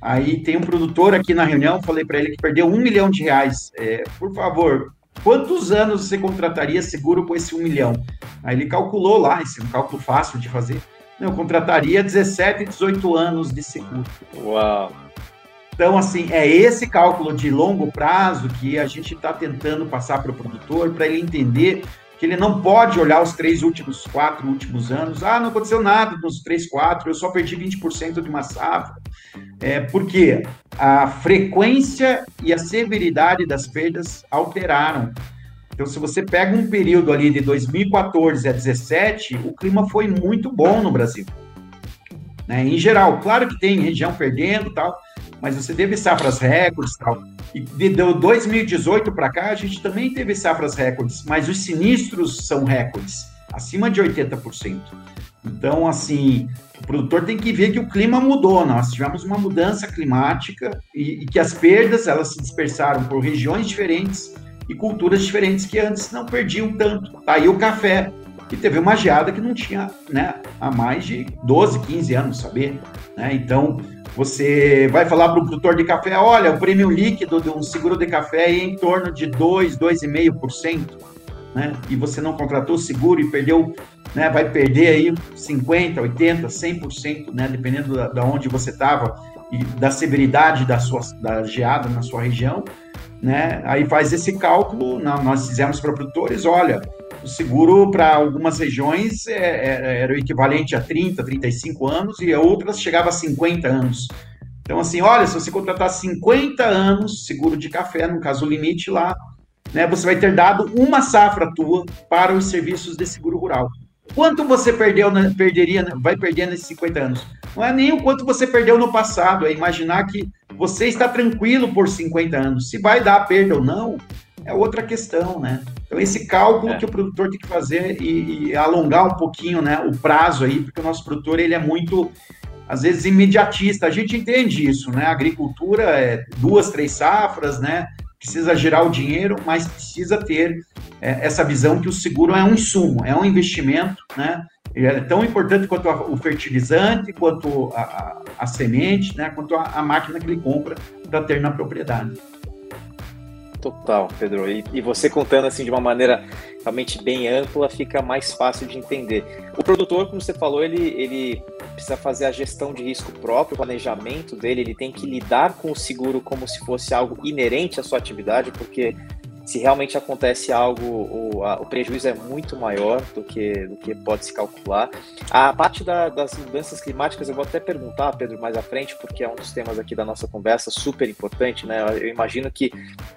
Aí tem um produtor aqui na reunião, falei para ele que perdeu um milhão de reais. É, por favor, quantos anos você contrataria seguro com esse um milhão? Aí ele calculou lá, esse é um cálculo fácil de fazer. Eu contrataria 17, 18 anos de seguro. Uau! Então, assim, é esse cálculo de longo prazo que a gente está tentando passar para o produtor, para ele entender que ele não pode olhar os três últimos, quatro últimos anos. Ah, não aconteceu nada nos três, quatro, eu só perdi 20% de uma safra. É, porque a frequência e a severidade das perdas alteraram. Então, se você pega um período ali de 2014 a 2017, o clima foi muito bom no Brasil. Né? Em geral, claro que tem região perdendo tal, mas você teve safras recordes tal. E de 2018 para cá, a gente também teve safras recordes, mas os sinistros são recordes, acima de 80%. Então, assim, o produtor tem que ver que o clima mudou. Nós tivemos uma mudança climática e, e que as perdas elas se dispersaram por regiões diferentes e culturas diferentes que antes não perdiam tanto. Tá aí o café, que teve uma geada que não tinha né, há mais de 12, 15 anos, saber? Né? Então, você vai falar para o produtor de café, olha, o prêmio líquido de um seguro de café é em torno de 2, 2,5%, né? E você não contratou seguro e perdeu, né? Vai perder aí 50, 80, 100%, né? Dependendo da, da onde você estava e da severidade da sua da geada na sua região, né? Aí faz esse cálculo, nós fizemos para produtores, olha, o seguro para algumas regiões é, é, era o equivalente a 30, 35 anos e outras chegava a 50 anos. Então, assim, olha, se você contratar 50 anos seguro de café, no caso o limite lá, né, você vai ter dado uma safra tua para os serviços de seguro rural. Quanto você perdeu, perderia, vai perder nesses 50 anos? Não é nem o quanto você perdeu no passado, é imaginar que você está tranquilo por 50 anos. Se vai dar perda ou não, é outra questão, né? Então, esse cálculo é. que o produtor tem que fazer e, e, alongar um pouquinho né, o prazo aí, porque o nosso produtor ele é muito, às vezes, imediatista. A gente entende isso, né? A agricultura é duas, três safras, né? Precisa gerar o dinheiro, mas precisa ter é, essa visão que o seguro é um insumo, é um investimento, né? É tão importante quanto a, o fertilizante, quanto a, a, a semente, né? Quanto a máquina que ele compra para ter na propriedade. Total, Pedro. E, e, você contando assim de uma maneira realmente bem ampla, fica mais fácil de entender. O produtor, como você falou, ele, ele precisa fazer a gestão de risco próprio, o planejamento dele, ele tem que lidar com o seguro como se fosse algo inerente à sua atividade, porque se realmente acontece algo, o, a, o, prejuízo é muito maior do que, do que pode se calcular. A parte da, das mudanças climáticas, eu vou até perguntar, Pedro, mais à frente, porque é um dos temas aqui da nossa conversa super importante, né? Eu imagino que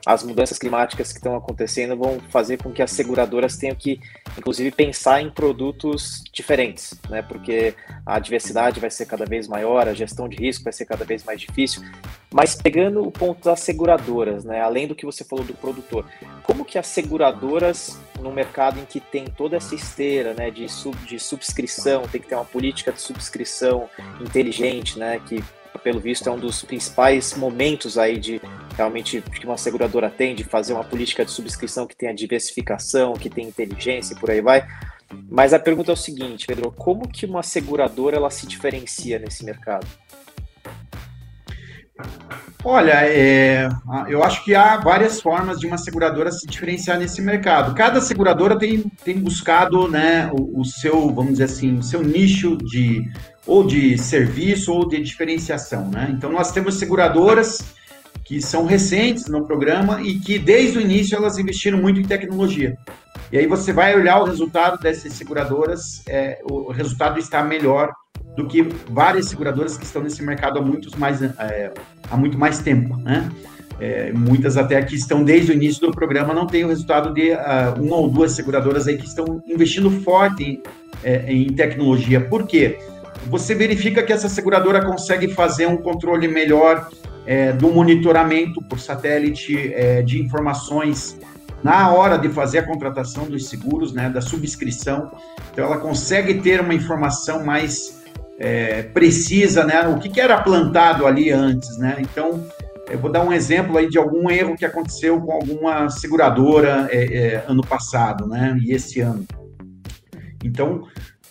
as mudanças climáticas que estão acontecendo vão fazer com que as seguradoras tenham que, inclusive, pensar em produtos diferentes, né? Porque a diversidade vai ser cada vez maior, a gestão de risco vai ser cada vez mais difícil. Mas pegando o ponto das seguradoras, né? Além do que você falou do produtor, como que as seguradoras, no mercado em que tem toda essa esteira né, de, sub, de subscrição, tem que ter uma política de subscrição inteligente, né, que pelo visto é um dos principais momentos aí de realmente que uma seguradora tem de fazer uma política de subscrição que tenha diversificação, que tenha inteligência e por aí vai. Mas a pergunta é o seguinte, Pedro, como que uma seguradora ela se diferencia nesse mercado? Olha, é, eu acho que há várias formas de uma seguradora se diferenciar nesse mercado. Cada seguradora tem, tem buscado né, o, o seu, vamos dizer assim, o seu nicho de ou de serviço ou de diferenciação. Né? Então, nós temos seguradoras que são recentes no programa e que, desde o início, elas investiram muito em tecnologia. E aí você vai olhar o resultado dessas seguradoras, é, o resultado está melhor do que várias seguradoras que estão nesse mercado há, muitos mais, é, há muito mais tempo, né? É, muitas até que estão desde o início do programa não têm o resultado de uh, uma ou duas seguradoras aí que estão investindo forte em, é, em tecnologia. Por quê? Você verifica que essa seguradora consegue fazer um controle melhor é, do monitoramento por satélite é, de informações na hora de fazer a contratação dos seguros, né, da subscrição. Então, ela consegue ter uma informação mais é, precisa, né? O que, que, era plantado ali antes, né? Então, eu vou dar um exemplo aí de algum erro que aconteceu com alguma seguradora é, é, ano passado, né? E esse ano. Então,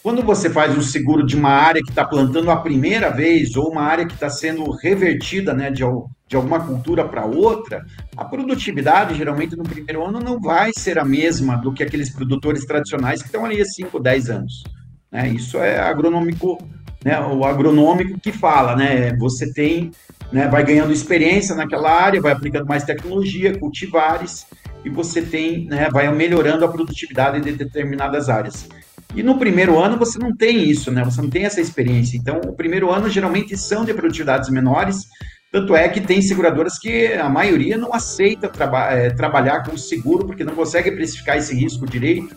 quando você faz um seguro de uma área que está plantando a primeira vez ou uma área que está sendo revertida, né, de, de alguma cultura para outra, a produtividade, geralmente, no primeiro ano não vai ser a mesma do que aqueles produtores tradicionais que estão ali há 5, 10 anos. Né? Isso é agronômico né, o agronômico que fala, né, você tem, né, vai ganhando experiência naquela área, vai aplicando mais tecnologia, cultivares, e você tem, né, vai melhorando a produtividade de determinadas áreas. E no primeiro ano você não tem isso, né, você não tem essa experiência. Então, o primeiro ano geralmente são de produtividades menores, Tanto é que tem seguradoras que a maioria não aceita traba é, trabalhar com seguro porque não consegue precificar esse risco direito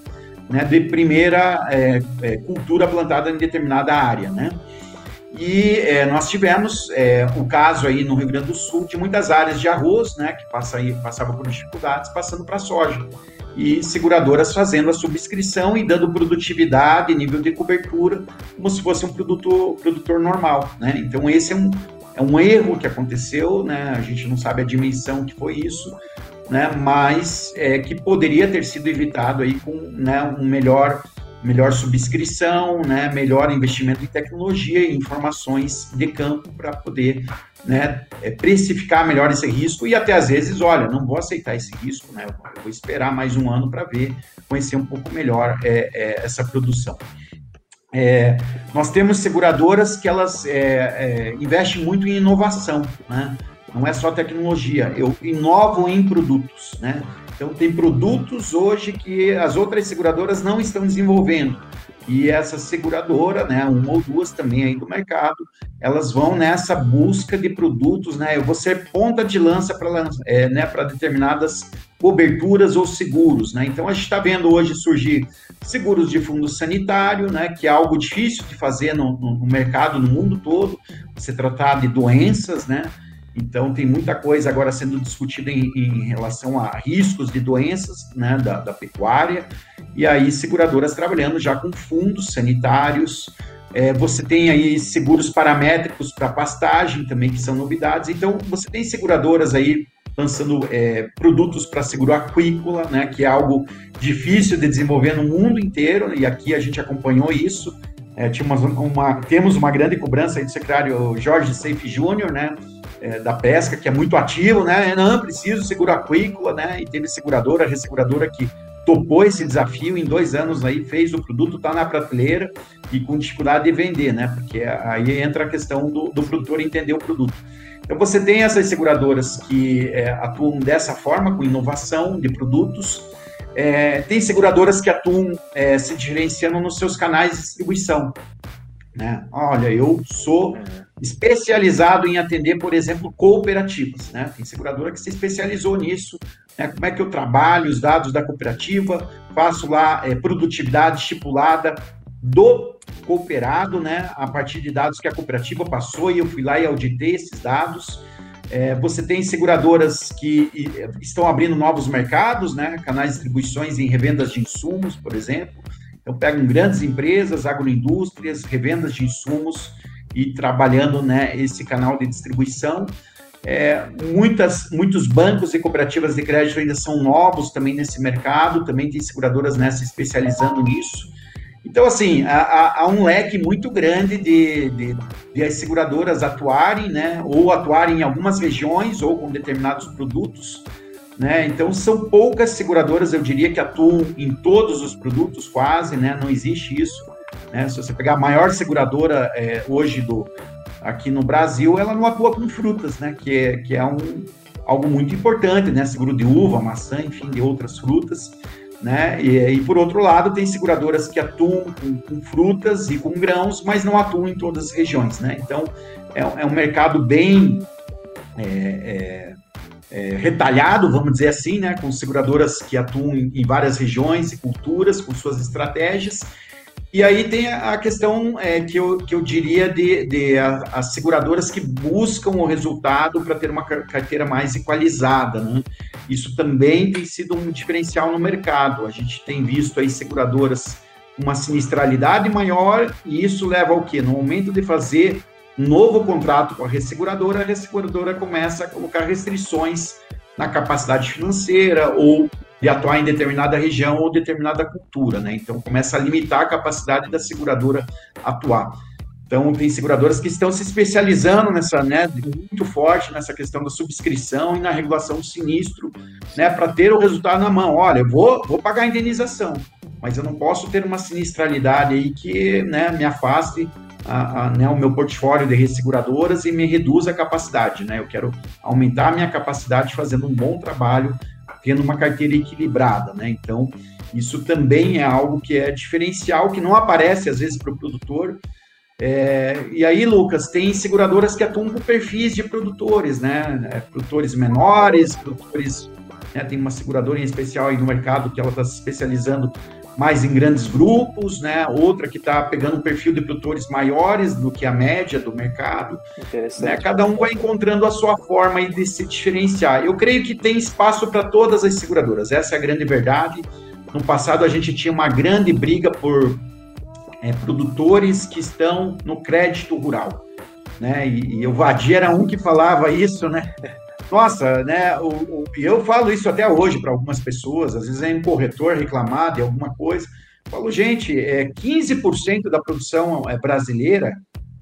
né, de primeira é, é, cultura plantada em determinada área, né? E é, nós tivemos é, o caso aí no Rio Grande do Sul de muitas áreas de arroz, né, que passa aí, passavam por dificuldades, passando para soja. E seguradoras fazendo a subscrição e dando produtividade, nível de cobertura, como se fosse um produto, produtor normal, né? Então esse é um, é um erro que aconteceu, né? A gente não sabe a dimensão que foi isso, né? Mas é, que poderia ter sido evitado aí com né, um melhor melhor subscrição, né, melhor investimento em tecnologia e informações de campo para poder né, é, precificar melhor esse risco e até às vezes, olha, não vou aceitar esse risco, né, eu vou esperar mais um ano para ver, conhecer um pouco melhor é, é, essa produção. É, nós temos seguradoras que elas é, é, investem muito em inovação, né? Não é só tecnologia, eu inovo em produtos, né? Então, tem produtos hoje que as outras seguradoras não estão desenvolvendo. E essa seguradora, né, uma ou duas também aí do mercado, elas vão nessa busca de produtos, né? Eu vou ser ponta de lança para é, né, determinadas coberturas ou seguros, né? Então a gente está vendo hoje surgir seguros de fundo sanitário, né? Que é algo difícil de fazer no, no mercado no mundo todo, você tratar de doenças, né? Então, tem muita coisa agora sendo discutida em, em relação a riscos de doenças né, da, da, pecuária, e aí seguradoras trabalhando já com fundos sanitários. É, você tem aí seguros paramétricos para pastagem também, que são novidades. Então, você tem seguradoras aí lançando é, produtos para seguro aquícola, né, que é algo difícil de desenvolver no mundo inteiro, e aqui a gente acompanhou isso. É, uma, uma, temos uma grande cobrança aí do secretário Jorge Seife Júnior, né, é, da pesca, que é muito ativo, né? Não, preciso seguro aquícola, né? E teve seguradora, resseguradora que topou esse desafio em dois anos aí, fez o produto, tá na prateleira e com dificuldade de vender, né? Porque aí entra a questão do, do produtor entender o produto. Então você tem essas seguradoras que é, atuam dessa forma, com inovação de produtos, é, tem seguradoras que atuam é, se diferenciando nos seus canais de distribuição. Né? Olha, eu sou uhum. especializado em atender, por exemplo, cooperativas. Né? Tem seguradora que se especializou nisso. Né? Como é que eu trabalho os dados da cooperativa, faço lá é, produtividade estipulada do cooperado, né? a partir de dados que a cooperativa passou e eu fui lá e auditei esses dados. É, você tem seguradoras que estão abrindo novos mercados, né? canais de distribuições em revendas de insumos, por exemplo. Então, pegam grandes empresas, agroindústrias, revendas de insumos e trabalhando né, esse canal de distribuição. É, muitas, muitos bancos e cooperativas de crédito ainda são novos também nesse mercado, também tem seguradoras nessa especializando nisso. Então, assim, há, há um leque muito grande de, de, de, as seguradoras atuarem, né, ou atuarem em algumas regiões ou com determinados produtos, né? Então, são poucas seguradoras, eu diria, que atuam em todos os produtos, quase, né? não existe isso. Né? Se você pegar a maior seguradora é, hoje do, aqui no Brasil, ela não atua com frutas, né? que, é, que é um, algo muito importante, né? seguro de uva, maçã, enfim, de outras frutas. Né? E, e, por outro lado, tem seguradoras que atuam com, com, frutas e com grãos, mas não atuam em todas as regiões. Né? Então, é, é um mercado bem é, é, retalhado, vamos dizer assim, né, com seguradoras que atuam em, várias regiões e culturas, com suas estratégias. E aí tem a questão é, que, eu, que eu diria de, de a, as seguradoras que buscam o resultado para ter uma carteira mais equalizada. Né? Isso também tem sido um diferencial no mercado. A gente tem visto aí seguradoras uma sinistralidade maior, e isso leva ao quê? No momento de fazer novo contrato com a resseguradora, a resseguradora começa a colocar restrições na capacidade financeira ou de atuar em determinada região ou determinada cultura, né? Então começa a limitar a capacidade da seguradora atuar. Então tem seguradoras que estão se especializando nessa, né, muito forte nessa questão da subscrição e na regulação do sinistro, né, para ter o resultado na mão. Olha, eu vou, vou pagar a indenização, mas eu não posso ter uma sinistralidade aí que, né, me afaste a, a, né, o meu portfólio de resseguradoras e me reduz a capacidade, né? Eu quero aumentar a minha capacidade fazendo um bom trabalho, tendo uma carteira equilibrada, né? Então, isso também é algo que é diferencial, que não aparece às vezes para o produtor, É, e aí, Lucas, tem seguradoras que atuam com perfis de produtores, né? É, produtores menores, produtores. Né? Tem uma seguradora em especial aí no mercado que ela está se especializando mais em grandes grupos, né? Outra que está pegando um perfil de produtores maiores do que a média do mercado. Né? Cada um vai encontrando a sua forma de se diferenciar. Eu creio que tem espaço para todas as seguradoras. Essa é a grande verdade. No passado a gente tinha uma grande briga por é, produtores que estão no crédito rural, né? E, e o Vadir era um que falava isso, né? Nossa, né? O, o, eu falo isso até hoje para algumas pessoas, às vezes é um corretor reclamar de alguma coisa. Eu falo, gente, é, 15% da produção é, brasileira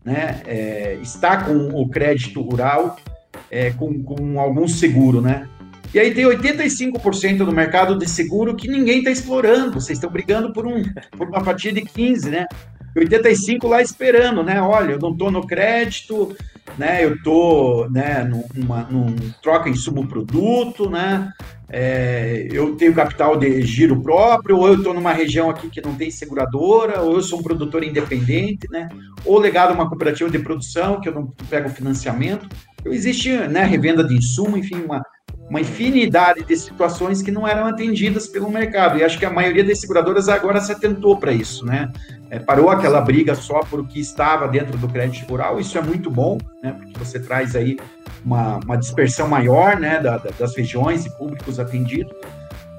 né, é, está com o crédito rural, é, com, com algum seguro, né? E aí tem 85% do mercado de seguro que ninguém está explorando. Vocês estão brigando por, um, por uma fatia de 15, né? 85 lá esperando, né? Olha, eu não estou no crédito, né? Eu estou né, numa, num troca insumo produto, né? É, eu tenho capital de giro próprio, ou eu estou numa região aqui que não tem seguradora, ou eu sou um produtor independente, né? Ou legado a uma cooperativa de produção que eu não pego financiamento. Então, existe né, revenda de insumo, enfim, uma, uma infinidade de situações que não eram atendidas pelo mercado. E acho que a maioria das seguradoras agora se atentou para isso, né? É, parou aquela briga só por o que estava dentro do crédito rural, isso é muito bom, né? Porque você traz aí uma, uma dispersão maior, né, da, da, das regiões e públicos atendidos.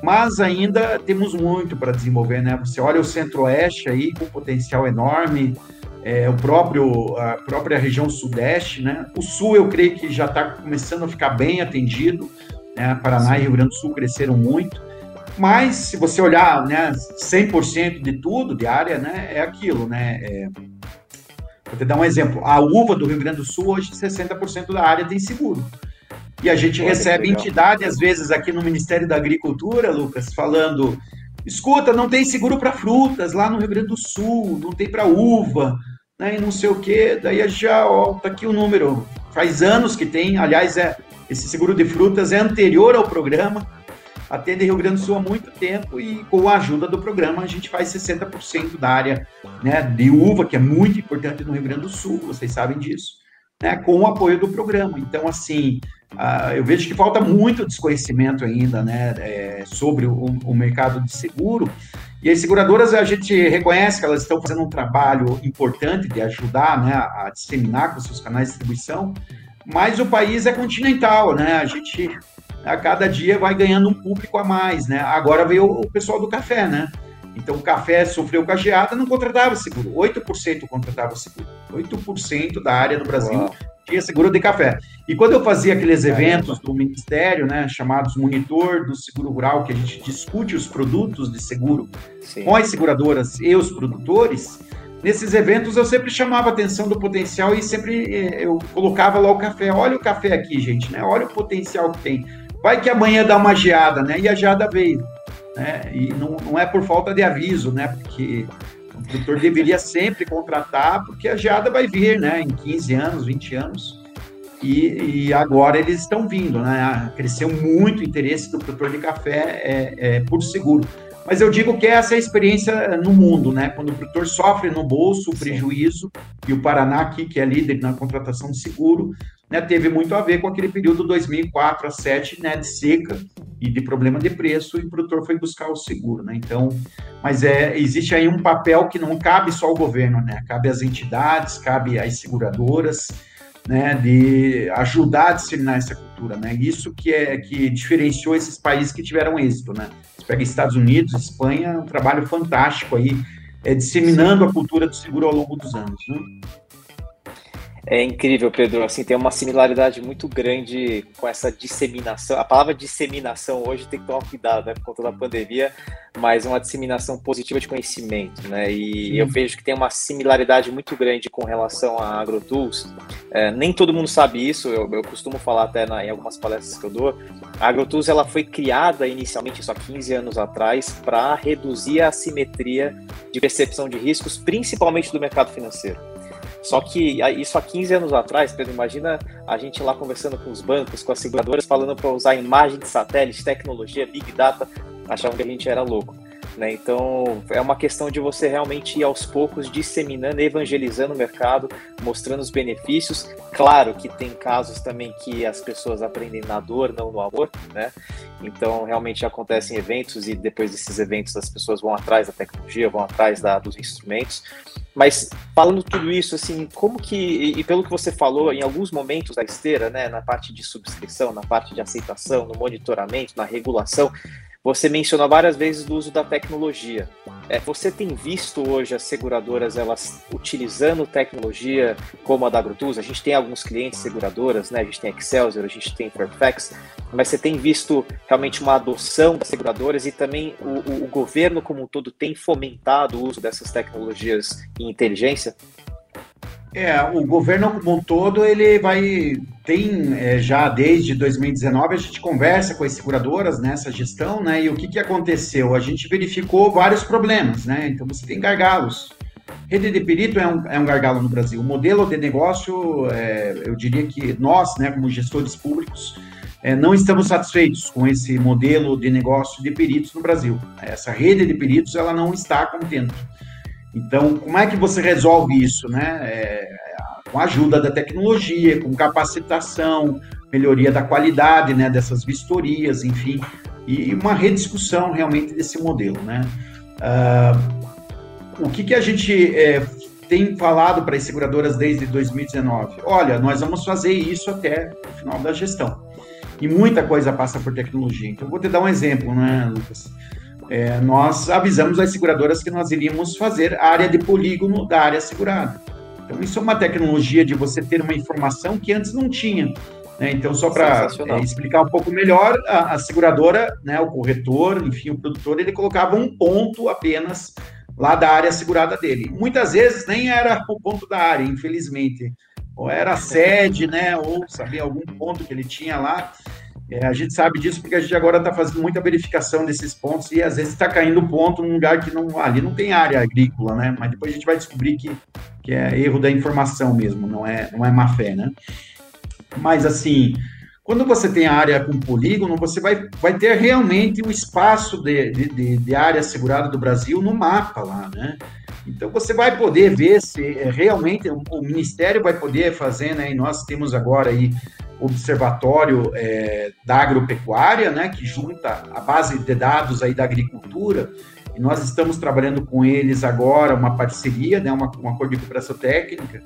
Mas ainda temos muito para desenvolver, né? Você olha o Centro-Oeste aí com potencial enorme, é, o próprio a própria região Sudeste, né? O Sul eu creio que já está começando a ficar bem atendido né? Paraná Sim. e Rio Grande do Sul cresceram muito, mas se você olhar, né, 100% de tudo, de área, né, é aquilo, né, é... Vou te dar um exemplo, a uva do Rio Grande do Sul, hoje 60% da área tem seguro. E a gente Olha, recebe entidade, às vezes, aqui no Ministério da Agricultura, Lucas, falando: escuta, não tem seguro para frutas lá no Rio Grande do Sul, não tem para uva, né, e não sei o quê. Daí já, ó, tá aqui o número. Faz anos que tem, aliás, é esse seguro de frutas é anterior ao programa, atende Rio Grande do Sul há muito tempo e com a ajuda do programa a gente faz 60% da área né, de uva, que é muito importante no Rio Grande do Sul, vocês sabem disso, né, com o apoio do programa. Então, assim, uh, eu vejo que falta muito desconhecimento ainda né, é, sobre o, o mercado de seguro. E as seguradoras, a gente reconhece que elas estão fazendo um trabalho importante de ajudar né, a disseminar com seus canais de distribuição, mas o país é continental, né? A gente a cada dia vai ganhando um público a mais, né? Agora veio o pessoal do café, né? Então o café sofreu com a geada, não contratava seguro. 8% contratava seguro. 8% da área do Brasil Uau. tinha seguro de café. E quando eu fazia aqueles eventos do Ministério, né, chamados Monitor do Seguro Rural, que a gente discute os produtos de seguro Sim. com as seguradoras e os produtores, nesses eventos eu sempre chamava atenção do potencial e sempre eh, eu colocava lá o café. Olha o café aqui, gente, né? Olha o potencial que tem. Vai que amanhã dá uma geada, né? E a geada veio. Né? E não, não é por falta de aviso, né? Porque o produtor deveria sempre contratar, porque a geada vai vir, né? Em 15 anos, 20 anos. E, e agora eles estão vindo, né? Cresceu muito o interesse do produtor de café é, é, por seguro. Mas eu digo que essa é a experiência no mundo, né? Quando o produtor sofre no bolso o prejuízo, e o Paraná aqui, que é líder na contratação de seguro, né, teve muito a ver com aquele período 2004 a 2007, né, de seca e de problema de preço, e o produtor foi buscar o seguro, né? Então, mas é, existe aí um papel que não cabe só ao governo, né? Cabe às entidades, cabe às seguradoras, né, de ajudar a disseminar essa cultura, né? Isso que é que diferenciou esses países que tiveram êxito, né? pega Estados Unidos, Espanha, um trabalho fantástico aí, é, disseminando Sim. a cultura do seguro ao longo dos anos. Né? É incrível, Pedro. Assim, tem uma similaridade muito grande com essa disseminação. A palavra disseminação hoje tem que tomar cuidado, né, por conta da pandemia, mas uma disseminação positiva de conhecimento, né? E Sim. eu vejo que tem uma similaridade muito grande com relação a AgroTools. É, nem todo mundo sabe isso. Eu, eu costumo falar até na, em algumas palestras que eu dou. A AgroTools ela foi criada inicialmente só 15 anos atrás para reduzir a assimetria de percepção de riscos, principalmente do mercado financeiro. Só que isso há 15 anos atrás, Pedro, imagina a gente lá conversando com os bancos, com as seguradoras, falando para usar imagem de satélite, tecnologia, big data, achavam que a gente era louco. Né? Então, é uma questão de você realmente ir aos poucos disseminando, evangelizando o mercado, mostrando os benefícios. Claro que tem casos também que as pessoas aprendem na dor, não no amor, né? Então, realmente acontecem eventos e depois desses eventos as pessoas vão atrás da tecnologia, vão atrás da, dos instrumentos. Mas falando tudo isso, assim, como que, e, e pelo que você falou, em alguns momentos da esteira, né, na parte de subscrição, na parte de aceitação, no monitoramento, na regulação, você mencionou várias vezes do uso da tecnologia. É, você tem visto hoje as seguradoras elas utilizando tecnologia como a da Agrotus? A gente tem alguns clientes seguradoras, né? A gente tem Excelsior, a gente tem Fairfax, mas você tem visto realmente uma adoção das seguradoras e também o, o, o governo como um todo tem fomentado o uso dessas tecnologias em inteligência? É, o governo como um todo, ele vai, tem é, já desde 2019, a gente conversa com as seguradoras nessa gestão, né, e o que, que aconteceu? A gente verificou vários problemas, né, então você tem gargalos. Rede de perito é um, é um gargalo no Brasil. O modelo de negócio, é, eu diria que nós, né, como gestores públicos, é, não estamos satisfeitos com esse modelo de negócio de peritos no Brasil. Essa rede de peritos, ela não está contente. Então, como é que você resolve isso, né? É, com a ajuda da tecnologia, com capacitação, melhoria da qualidade, né, dessas vistorias, enfim, e uma rediscussão realmente desse modelo, né? Uh, o que, que a gente é, tem falado para as seguradoras desde 2019? Olha, nós vamos fazer isso até o final da gestão. E muita coisa passa por tecnologia. Então, vou te dar um exemplo, né, Lucas? É, nós avisamos as seguradoras que nós iríamos fazer a área de polígono da área segurada. Então, isso é uma tecnologia de você ter uma informação que antes não tinha. Né? Então, só para é, explicar um pouco melhor, a, a, seguradora, né, o corretor, enfim, o produtor, ele colocava um ponto apenas lá da área segurada dele. Muitas vezes nem era o ponto da área, infelizmente. Ou era a sede, né, ou sabia algum ponto que ele tinha lá. É, a gente sabe disso porque a gente agora está fazendo muita verificação desses pontos e às vezes está caindo ponto num lugar que não ali não tem área agrícola, né? Mas depois a gente vai descobrir que, que é erro da informação mesmo, não é, não é má fé, né? Mas assim, quando você tem a área com polígono, você vai, vai ter realmente o espaço de, de, de área segurada do Brasil no mapa lá, né? Então você vai poder ver se é, realmente o Ministério vai poder fazer, né? E nós temos agora aí observatório é, da agropecuária, né, que junta a base de dados aí da agricultura, e nós estamos trabalhando com eles agora uma parceria, né, uma, um acordo de cooperação técnica,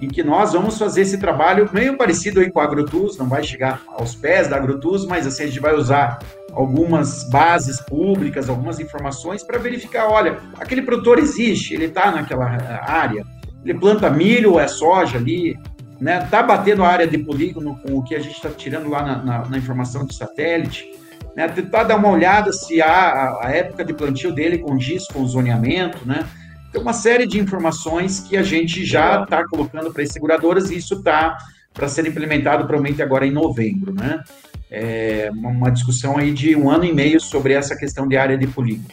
em que nós vamos fazer esse trabalho meio parecido aí com a AgroTools, não vai chegar aos pés da AgroTools, mas assim, a gente vai usar algumas bases públicas, algumas informações para verificar, olha, aquele produtor existe, ele está naquela área, ele planta milho ou é soja ali, né? Tá batendo a área de polígono com o que a gente está tirando lá na, na, na, informação de satélite, né? Tentar dar uma olhada se há a, a época de plantio dele condiz com o zoneamento, né? Tem uma série de informações que a gente já está colocando para as seguradoras e isso está para ser implementado provavelmente agora em novembro, né? É uma discussão aí de um ano e meio sobre essa questão de área de polígono.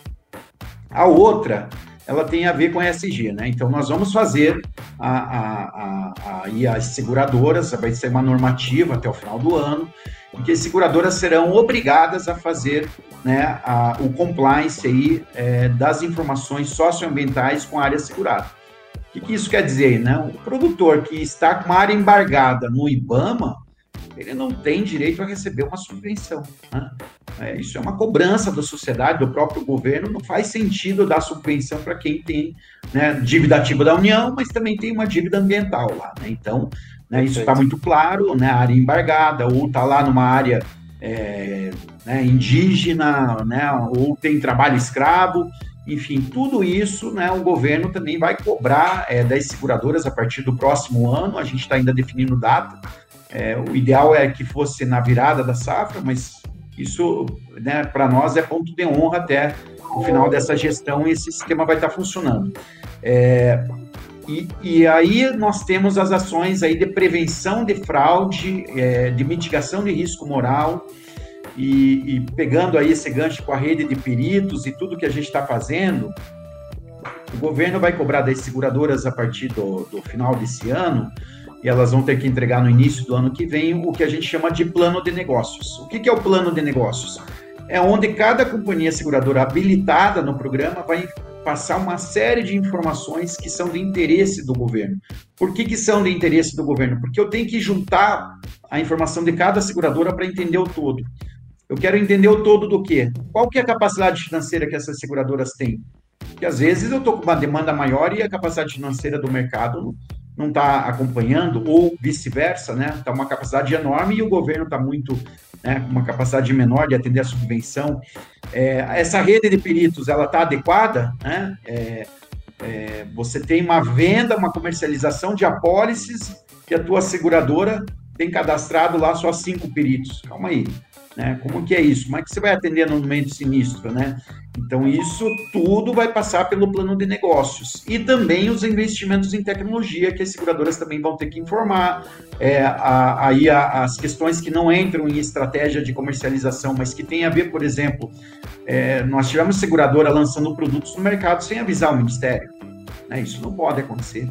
A outra ela tem a ver com a ESG, né? Então, nós vamos fazer a, a, a, a, as seguradoras, vai ser uma normativa até o final do ano, em que as seguradoras serão obrigadas a fazer né, a, o compliance aí, é, das informações socioambientais com a área segurada. O que, que isso quer dizer? Né? O produtor que está com uma área embargada no IBAMA, ele não tem direito a receber uma subvenção. Né? É, isso é uma cobrança da sociedade, do próprio governo. Não faz sentido dar subvenção para quem tem né, dívida ativa da União, mas também tem uma dívida ambiental lá. Né? Então, né, isso está muito claro, né, a área embargada, ou está lá numa área é, né, indígena, né, ou tem trabalho escravo. Enfim, tudo isso, né, o governo também vai cobrar é, das seguradoras a partir do próximo ano. A gente está ainda definindo data é, o ideal é que fosse na virada da safra, mas isso, né, para nós é ponto de honra até o final dessa gestão e esse sistema vai estar tá funcionando. É, e, e, aí nós temos as ações aí de prevenção de fraude, é, de mitigação de risco moral, e, e, pegando aí esse gancho com a rede de peritos e tudo que a gente está fazendo, o governo vai cobrar das seguradoras a partir do, do final desse ano e elas vão ter que entregar no início do ano que vem o que a gente chama de plano de negócios. O que, é o plano de negócios? é onde cada companhia seguradora habilitada no programa vai passar uma série de informações que são de interesse do governo. Por que, que são de interesse do governo? Porque eu tenho que juntar a informação de cada seguradora para entender o todo. Eu quero entender o todo do quê? Qual que é a capacidade financeira que essas seguradoras têm? Porque às vezes eu estou com uma demanda maior e a capacidade financeira do mercado não está acompanhando, ou vice-versa, né? Está uma capacidade enorme e o governo está muito, né, uma capacidade menor de atender a subvenção. É, essa rede de peritos, ela está adequada, né? É, é, você tem uma venda, uma comercialização de apólices que a tua seguradora tem cadastrado lá só cinco peritos. Calma aí. Né? Como que é isso? Como é que você vai atender no momento sinistro, né? Então, isso tudo vai passar pelo plano de negócios. E também os investimentos em tecnologia, que as seguradoras também vão ter que informar. É, aí as questões que não entram em estratégia de comercialização, mas que tem a ver, por exemplo, é, nós tivemos seguradora lançando produtos no mercado sem avisar o Ministério. Né? Isso não pode acontecer.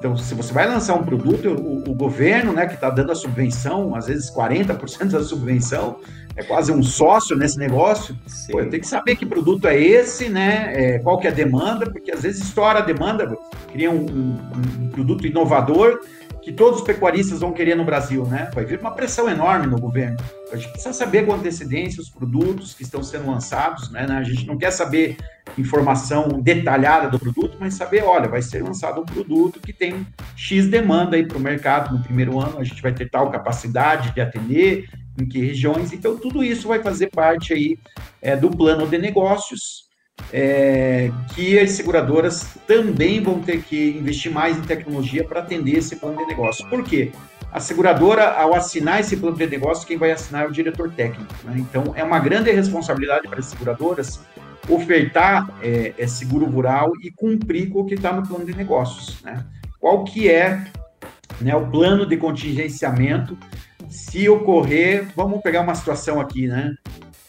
Então, se você vai lançar um produto, o, o governo, né, que está dando a subvenção, às vezes 40% da subvenção, é quase um sócio nesse negócio. Pô, eu tenho que saber que produto é esse, né? É, qual que é a demanda, porque às vezes estoura a demanda, cria um, um, um produto inovador que todos os pecuaristas vão querer no Brasil, né? Vai vir uma pressão enorme no governo. A gente precisa saber com antecedência os produtos que estão sendo lançados, né? A gente não quer saber informação detalhada do produto, mas saber, olha, vai ser lançado um produto que tem X demanda aí para o mercado no primeiro ano, a gente vai ter tal capacidade de atender, em que regiões. Então, tudo isso vai fazer parte aí é, do plano de negócios, é, que as seguradoras também vão ter que investir mais em tecnologia para atender esse plano de negócio. Por quê? A seguradora, ao assinar esse plano de negócio, quem vai assinar é o diretor técnico. Né? Então, é uma grande responsabilidade para as seguradoras ofertar é, é seguro rural e cumprir com o que está no plano de negócios. Né? Qual que é né, o plano de contingenciamento se ocorrer, vamos pegar uma situação aqui, né?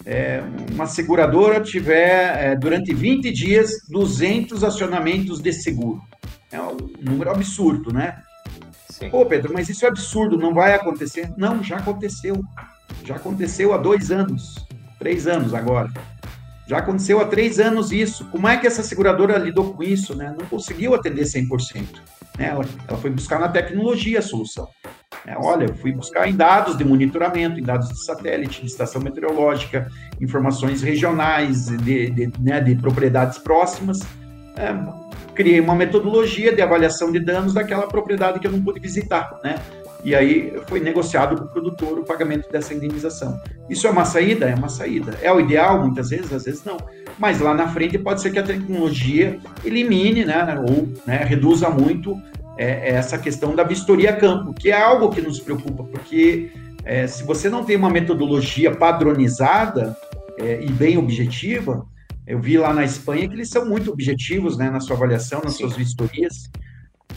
É, uma seguradora tiver é, durante 20 dias 200 acionamentos de seguro. É um número absurdo, né? Sim. Pô, Pedro, mas isso é absurdo, não vai acontecer? Não, já aconteceu. Já aconteceu há dois anos, três anos agora. Já aconteceu há três anos isso. Como é que essa seguradora lidou com isso? Né? Não conseguiu atender 100%. Né? Ela, ela foi buscar na tecnologia a solução. É, olha, eu fui buscar em dados de monitoramento, em dados de satélite, de estação meteorológica, informações regionais, de, de, né, de propriedades próximas. É, criei uma metodologia de avaliação de danos daquela propriedade que eu não pude visitar, né? E aí foi negociado com o produtor o pagamento dessa indenização. Isso é uma saída? É uma saída. É o ideal, muitas vezes, às vezes não. Mas lá na frente pode ser que a tecnologia elimine, né, ou né, reduza muito é, é essa questão da vistoria campo, que é algo que nos preocupa, porque é, se você não tem uma metodologia padronizada é, e bem objetiva, eu vi lá na Espanha que eles são muito objetivos né, na sua avaliação, nas Sim. suas vistorias.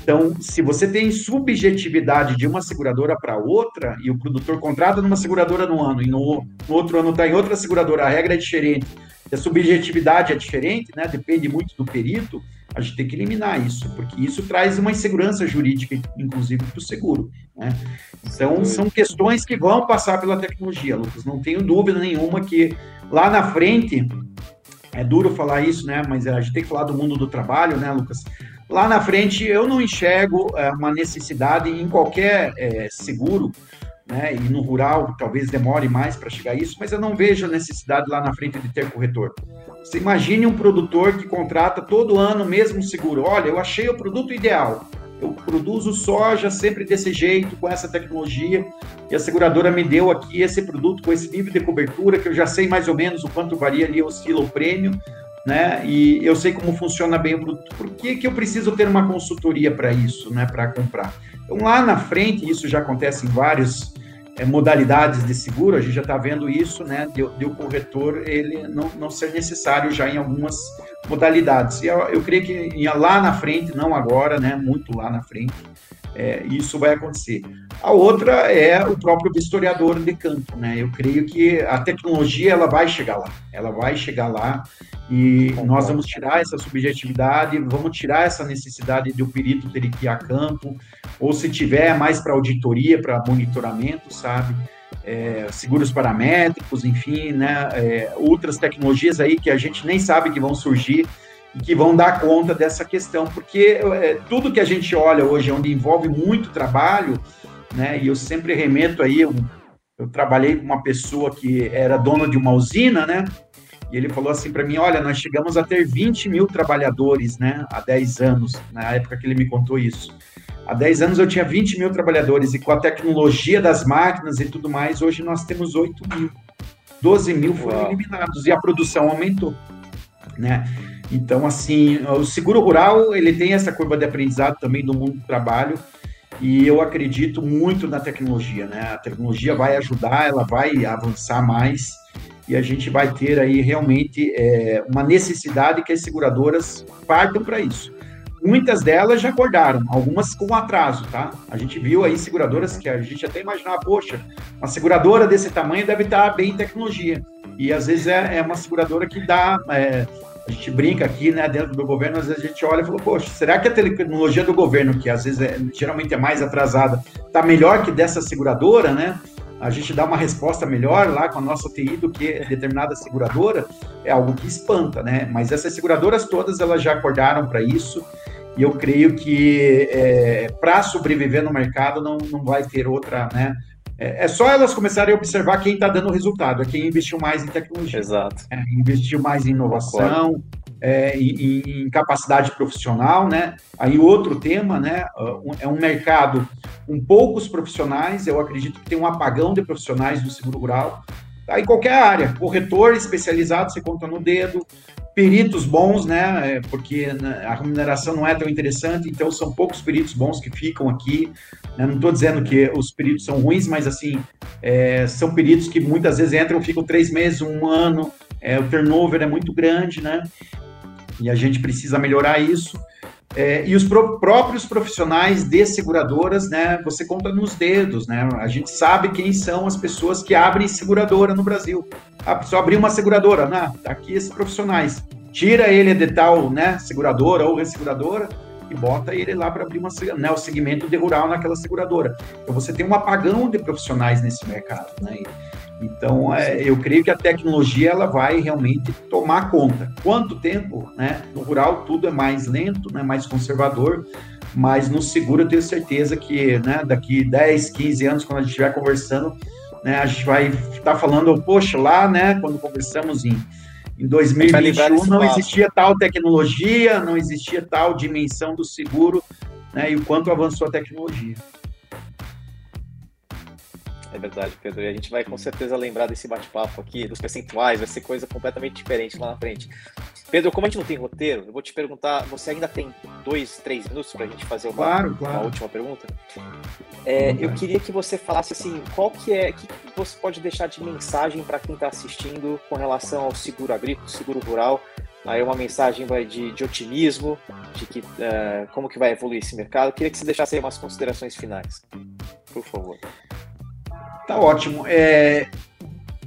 Então, se você tem subjetividade de uma seguradora para outra, e o produtor contrata numa seguradora no ano, e no, no outro ano está em outra seguradora, a regra é diferente, a subjetividade é diferente, né? Depende muito do perito, a gente tem que eliminar isso, porque isso traz uma insegurança jurídica, inclusive, para o seguro. Né? Então, são questões que vão passar pela tecnologia, Lucas. Não tenho dúvida nenhuma que lá na frente, é duro falar isso, né? Mas a gente tem que falar do mundo do trabalho, né, Lucas? Lá na frente, eu não enxergo é, uma necessidade em qualquer é, seguro né? E no rural talvez demore mais para chegar a isso, mas eu não vejo a necessidade lá na frente de ter corretor. Você imagine um produtor que contrata todo ano mesmo seguro. Olha, eu achei o produto ideal. Eu produzo soja sempre desse jeito, com essa tecnologia, e a seguradora me deu aqui esse produto com esse nível de cobertura, que eu já sei mais ou menos o quanto varia ali, oscila o prêmio, né? E eu sei como funciona bem o produto. Por que, que eu preciso ter uma consultoria para isso, né? Para comprar? Então, lá na frente, isso já acontece em vários modalidades de seguro, a gente já está vendo isso, né, de, de, o corretor ele não, não ser necessário já em algumas modalidades. E eu, eu creio que lá na frente, não agora, né, muito lá na frente, é, isso vai acontecer. A outra é o próprio historiador de campo, né? Eu creio que a tecnologia ela vai chegar lá, ela vai chegar lá e nós vamos tirar essa subjetividade, vamos tirar essa necessidade de o perito ter que ir a campo, ou se tiver mais para auditoria, para monitoramento, sabe? É, seguros paramétricos, enfim, né, é, outras tecnologias aí que a gente nem sabe que vão surgir e que vão dar conta dessa questão, porque é, tudo que a gente olha hoje, onde envolve muito trabalho, né, e eu sempre remeto aí, eu, eu trabalhei com uma pessoa que era dona de uma usina, né, e ele falou assim para mim, olha, nós chegamos a ter 20 mil trabalhadores, né, há 10 anos, na época que ele me contou isso. Há 10 anos eu tinha 20 mil trabalhadores e com a tecnologia das máquinas e tudo mais, hoje nós temos 8 mil. 12 mil foram Uau. eliminados e a produção aumentou, né? Então, assim, o seguro rural, ele tem essa curva de aprendizado também do mundo do trabalho e eu acredito muito na tecnologia, né? A tecnologia vai ajudar, ela vai avançar mais e a gente vai ter aí realmente é, uma necessidade que as seguradoras partam para isso. Muitas delas já acordaram, algumas com atraso, tá? A gente viu aí seguradoras que a gente até imaginava, poxa, uma seguradora desse tamanho deve estar bem em tecnologia. E às vezes é, é uma seguradora que dá. É, a gente brinca aqui, né, dentro do governo, às vezes a gente olha e fala, poxa, será que a tecnologia do governo, que às vezes é, geralmente é mais atrasada, está melhor que dessa seguradora, né? a gente dá uma resposta melhor lá com a nossa TI do que determinada seguradora, é algo que espanta, né? Mas essas seguradoras todas, elas já acordaram para isso, e eu creio que é, para sobreviver no mercado não, não vai ter outra, né? É, é só elas começarem a observar quem está dando resultado, é quem investiu mais em tecnologia. Exato. É, investiu mais em inovação, é, em, em, capacidade profissional, né? Aí outro tema, né? É um mercado com poucos profissionais, eu acredito que tem um apagão de profissionais do seguro rural. Tá? Em qualquer área, corretor especializado, você conta no dedo, peritos bons, né? É, porque né, a remuneração não é tão interessante, então são poucos peritos bons que ficam aqui. Né? Não estou dizendo que os peritos são ruins, mas assim, é, são peritos que muitas vezes entram, ficam três meses, um ano, é, o turnover é muito grande, né? E a gente precisa melhorar isso. É, e os pro, próprios profissionais de seguradoras, né? Você conta nos dedos, né? A gente sabe quem são as pessoas que abrem seguradora no Brasil. A pessoa abriu uma seguradora, né? Tá aqui esses profissionais. Tira ele de tal, né? Seguradora ou resseguradora e bota ele lá para abrir uma, né, o segmento de rural naquela seguradora. Então você tem um apagão de profissionais nesse mercado, né? Então, é, eu creio que a tecnologia ela vai realmente tomar conta. Quanto tempo, né? No rural tudo é mais lento, né? mais conservador, mas no seguro eu tenho certeza que, né, daqui 10, 15 anos, quando a gente estiver conversando, né, a gente vai estar tá falando, poxa, lá, né, quando conversamos em, em 2021, não existia tal tecnologia, não existia tal dimensão do seguro, né, e o quanto avançou a tecnologia. É verdade, Pedro. E a gente vai com certeza lembrar desse bate-papo aqui, dos percentuais, vai ser coisa completamente diferente lá na frente. Pedro, como a gente não tem roteiro, eu vou te perguntar, você ainda tem dois, três minutos para a gente fazer uma, claro, claro. uma última pergunta? É, eu queria que você falasse assim, qual que é, que você pode deixar de mensagem para quem está assistindo com relação ao seguro agrícola, seguro rural, aí uma mensagem vai de, de otimismo, de que uh, como que vai evoluir esse mercado. Eu queria que você deixasse aí umas considerações finais, por favor. Tá ótimo. É,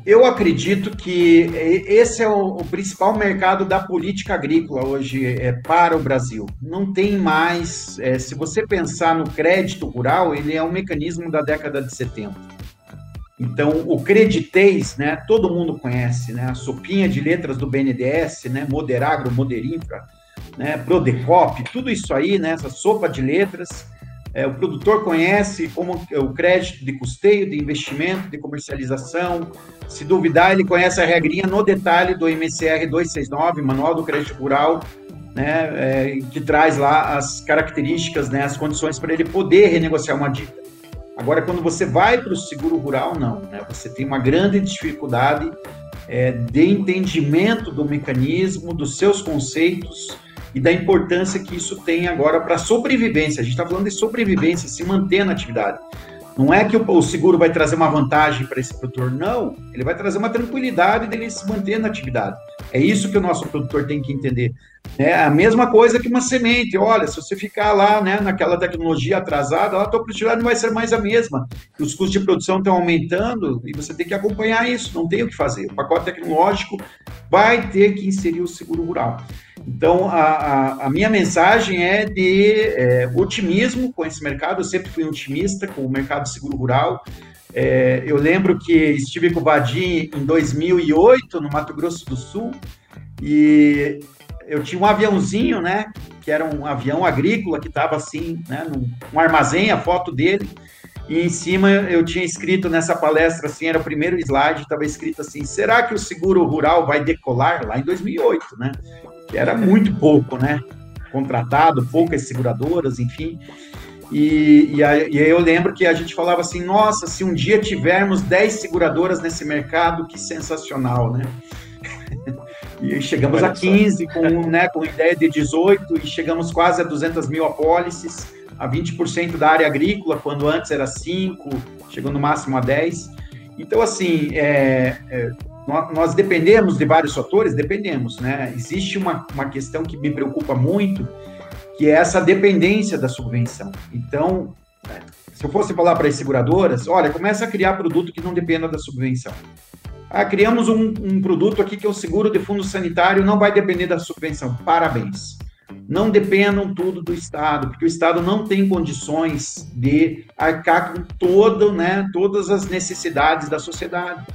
eu acredito que esse é o, o, principal mercado da política agrícola hoje é, para o Brasil. Não tem mais. É, se você pensar no crédito rural, ele é um mecanismo da década de 70. Então, o creditez, né, todo mundo conhece, né, a sopinha de letras do BNDES, né, Moderagro, Moderinfra, né, Prodecop, tudo isso aí, né, essa sopa de letras, é, o produtor conhece como o crédito de custeio, de investimento, de comercialização. Se duvidar, ele conhece a regrinha no detalhe do MCR 269, Manual do Crédito Rural, né, é, que traz lá as características, né, as condições para ele poder renegociar uma dívida. Agora, quando você vai para o seguro rural, não. Né, você tem uma grande dificuldade é, de entendimento do mecanismo, dos seus conceitos, e da importância que isso tem agora para a sobrevivência. A gente está falando de sobrevivência, se manter na atividade. Não é que o, seguro vai trazer uma vantagem para esse produtor, não. Ele vai trazer uma tranquilidade dele se manter na atividade. É isso que o nosso produtor tem que entender. É a mesma coisa que uma semente. Olha, se você ficar lá né, naquela tecnologia atrasada, a tua produtividade não vai ser mais a mesma. Os custos de produção estão aumentando e você tem que acompanhar isso. Não tem o que fazer. O pacote tecnológico vai ter que inserir o seguro rural. Então, a, a, a minha mensagem é de é, otimismo com esse mercado. Eu sempre fui otimista com o mercado seguro rural. É, eu lembro que estive com o Vadim em 2008, no Mato Grosso do Sul, e eu tinha um aviãozinho, né? Que era um avião agrícola que estava assim, né? Num, um armazém, a foto dele. E em cima eu tinha escrito nessa palestra, assim, era o primeiro slide, estava escrito assim: será que o seguro rural vai decolar? Lá em 2008, né? Que era muito pouco, né? Contratado, poucas seguradoras, enfim. E, e, aí, e, aí eu lembro que a gente falava assim: nossa, se um dia tivermos 10 seguradoras nesse mercado, que sensacional, né? e chegamos a 15, com, né, com ideia de 18, e chegamos quase a 200 mil apólices, a 20% da área agrícola, quando antes era 5, chegou no máximo a 10. Então, assim, é, é, nós, dependemos de vários fatores? Dependemos, né? Existe uma, uma questão que me preocupa muito, que é essa dependência da subvenção. Então, se eu fosse falar para as seguradoras, olha, começa a criar produto que não dependa da subvenção. Ah, criamos um, um, produto aqui que é o seguro de fundo sanitário, não vai depender da subvenção. Parabéns. Não dependam tudo do Estado, porque o Estado não tem condições de arcar com todo, né, todas as necessidades da sociedade.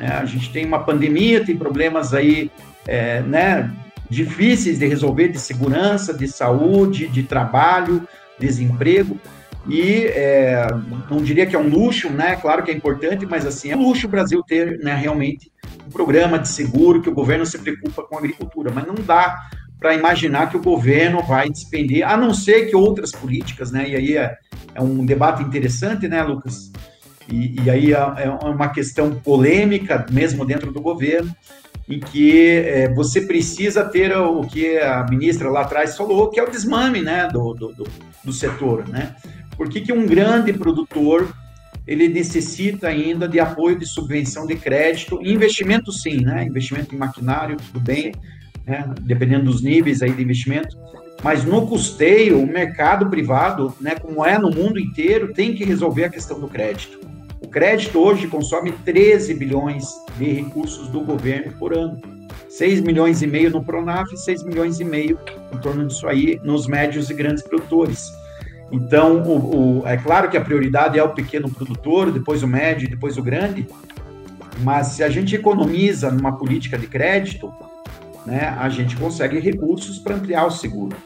Né? A gente tem uma pandemia, tem problemas aí, é, né, difíceis de resolver de segurança, de saúde, de trabalho, desemprego. E é, não diria que é um luxo, né? Claro que é importante, mas assim, é um luxo o Brasil ter né, realmente um programa de seguro que o governo se preocupa com a agricultura, mas não dá para imaginar que o governo vai despender, a não ser que outras políticas, né? E aí é, é um debate interessante, né, Lucas? E, e aí é, é uma questão polêmica, mesmo dentro do governo, em que é, você precisa ter o que a ministra lá atrás falou, que é o desmame né, do, do, do, do setor. Né? Por que, que um grande produtor ele necessita ainda de apoio de subvenção de crédito, investimento sim, né? investimento em maquinário, tudo bem, né? dependendo dos níveis aí de investimento, mas no custeio, o mercado privado, né, como é no mundo inteiro, tem que resolver a questão do crédito. O crédito hoje consome 13 bilhões de recursos do governo por ano. 6 milhões e meio no Pronaf, 6 milhões e meio em torno disso aí nos médios e grandes produtores. Então, o, o, é claro que a prioridade é o pequeno produtor, depois o médio, depois o grande, mas se a gente economiza numa política de crédito, né, a gente consegue recursos para ampliar o seguro.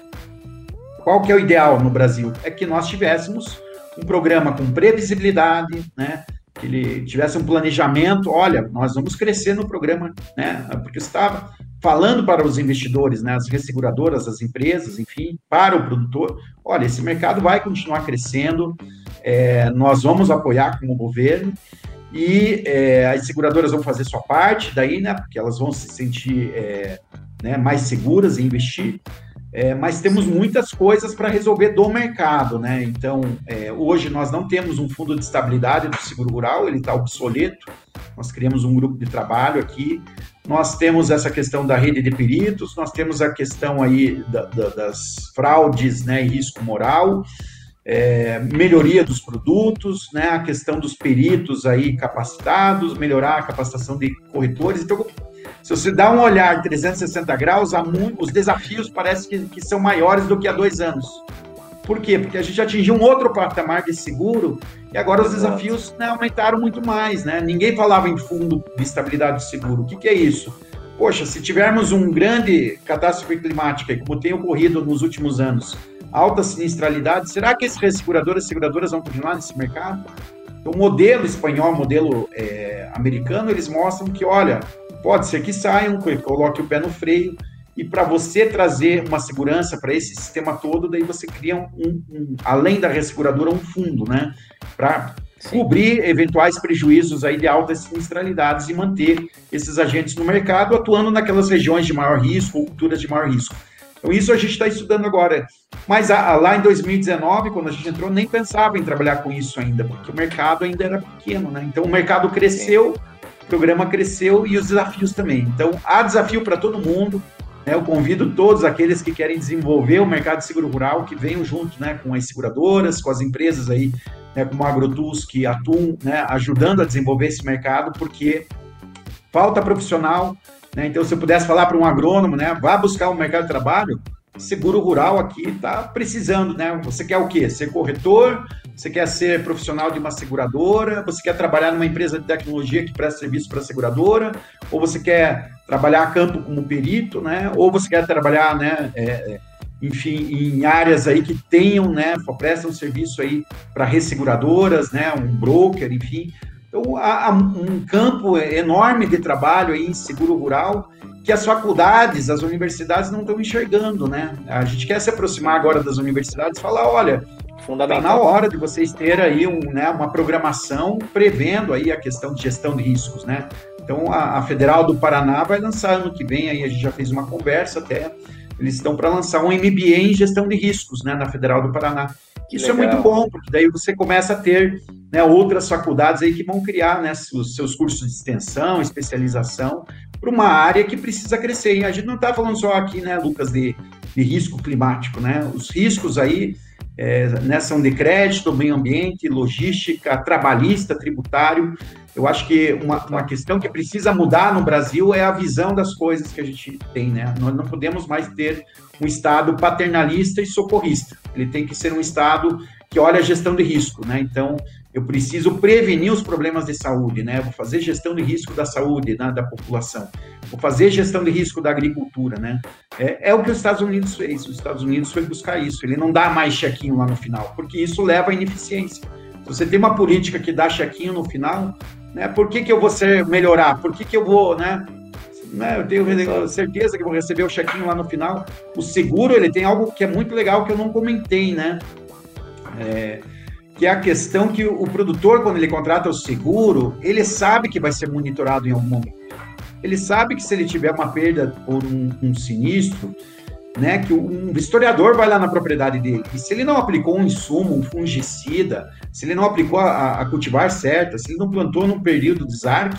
Qual que é o ideal no Brasil? É que nós tivéssemos um programa com previsibilidade, né? Ele tivesse um planejamento, olha, nós vamos crescer no programa, né? Porque estava falando para os investidores, né, as resseguradoras, as empresas, enfim, para o produtor, olha, esse mercado vai continuar crescendo, é, nós vamos apoiar como governo e é, as seguradoras vão fazer sua parte daí, né, porque elas vão se sentir é, né, mais seguras em investir. É, mas temos muitas coisas para resolver do mercado, né? Então, é, hoje nós não temos um fundo de estabilidade do seguro rural, ele está obsoleto. Nós criamos um grupo de trabalho aqui. Nós temos essa questão da rede de peritos, nós temos a questão aí da, da, das fraudes, né, e risco moral, é, melhoria dos produtos, né, a questão dos peritos aí capacitados, melhorar a capacitação de corretores. Então, se você dá um olhar 360 graus, os desafios parecem que, que são maiores do que há dois anos. Por quê? Porque a gente atingiu um outro patamar de seguro e agora os desafios né, aumentaram muito mais. Né? Ninguém falava em fundo de estabilidade de seguro. O que, que é isso? Poxa, se tivermos um grande catástrofe climática, como tem ocorrido nos últimos anos, alta sinistralidade, será que esses resseguradoras e seguradoras vão continuar nesse mercado? Então, o modelo espanhol, o modelo é, americano, eles mostram que, olha, Pode ser que saiam, coloque o pé no freio, e para você trazer uma segurança para esse sistema todo, daí você cria um, um, além da resseguradora, um fundo, né? Para cobrir eventuais prejuízos aí de altas sinistralidades e manter esses agentes no mercado atuando naquelas regiões de maior risco ou culturas de maior risco. Então, isso a gente está estudando agora. Mas a, a, lá em 2019, quando a gente entrou, nem pensava em trabalhar com isso ainda, porque o mercado ainda era pequeno, né? Então, o mercado cresceu. Sim o programa cresceu e os desafios também. Então, há desafio para todo mundo. Né? Eu convido todos aqueles que querem desenvolver o mercado de seguro rural que venham junto né, com as seguradoras, com as empresas aí, né, como a AgroTools, que atuam né, ajudando a desenvolver esse mercado, porque falta profissional. Né? Então, se eu pudesse falar para um agrônomo, né, vá buscar um mercado de trabalho, seguro rural aqui está precisando, né? Você quer o quê? Ser corretor? Você quer ser profissional de uma seguradora? Você quer trabalhar numa empresa de tecnologia que presta serviço para a seguradora? Ou você quer trabalhar a campo como perito, né? Ou você quer trabalhar, né? É, é enfim, em áreas aí que tenham, né? Prestam serviço aí para resseguradoras, né? Um broker, enfim. Então, há, um campo enorme de trabalho aí em seguro rural que as faculdades, as universidades não estão enxergando, né? A gente quer se aproximar agora das universidades e falar, olha, Está na hora de vocês terem aí um, né, uma programação prevendo aí a questão de gestão de riscos, né? Então, a, a, Federal do Paraná vai lançar ano que vem, aí a gente já fez uma conversa até, eles estão para lançar um MBA em gestão de riscos, né, na Federal do Paraná. Isso legal. é muito bom, porque daí você começa a ter né, outras faculdades aí que vão criar né, os seus cursos de extensão, especialização, para uma área que precisa crescer. E a gente não está falando só aqui, né, Lucas, de, de risco climático, né? Os riscos aí é, né, são de crédito, meio ambiente, logística, trabalhista, tributário. Eu acho que uma, uma questão que precisa mudar no Brasil é a visão das coisas que a gente tem, né? Nós não podemos mais ter um Estado paternalista e socorrista. Ele tem que ser um Estado que olha a gestão de risco, né? Então, eu preciso prevenir os problemas de saúde, né? Vou fazer gestão de risco da saúde, né, da população. Vou fazer gestão de risco da agricultura, né? É, é, o que os Estados Unidos fez. Os Estados Unidos foi buscar isso. Ele não dá mais chequinho lá no final, porque isso leva à ineficiência. Se você tem uma política que dá chequinho no final, né? Por que, que eu vou ser, melhorar? Por que, que eu vou, né? né? Eu tenho certeza que vou receber o chequinho lá no final. O seguro, ele tem algo que é muito legal que eu não comentei, né? É, que é a questão que o produtor, quando ele contrata o seguro, ele sabe que vai ser monitorado em algum momento. Ele sabe que se ele tiver uma perda por um, um sinistro, né, que um historiador vai lá na propriedade dele, e se ele não aplicou um insumo, um fungicida, se ele não aplicou a, a cultivar certa, se ele não plantou num período de desarque,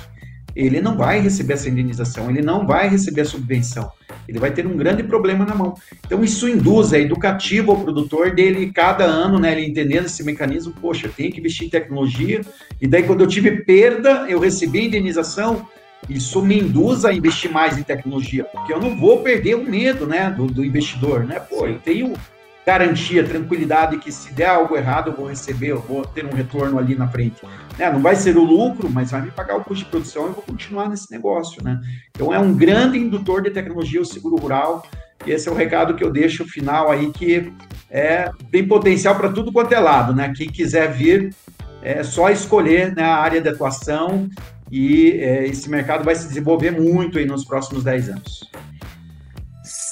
ele não vai receber essa indenização, ele não vai receber a subvenção. Ele vai ter um grande problema na mão. Então, isso induz, é educativo ao produtor dele, cada ano, né, ele entendendo esse mecanismo, poxa, tem que investir em tecnologia, e daí quando eu tive perda, eu recebi a indenização, isso me induz a investir mais em tecnologia, porque eu não vou perder o medo, né, do, do investidor, né, pô, eu tenho garantia, tranquilidade que se der algo errado eu vou receber, eu vou ter um retorno ali na frente. Né? Não vai ser o lucro, mas vai me pagar o custo de produção e vou continuar nesse negócio. Né? Então é um grande indutor de tecnologia o seguro rural. E esse é o recado que eu deixo final aí, que é, tem potencial para tudo quanto é lado. Né? Quem quiser vir, é só escolher né, a área de atuação e é, esse mercado vai se desenvolver muito aí nos próximos 10 anos.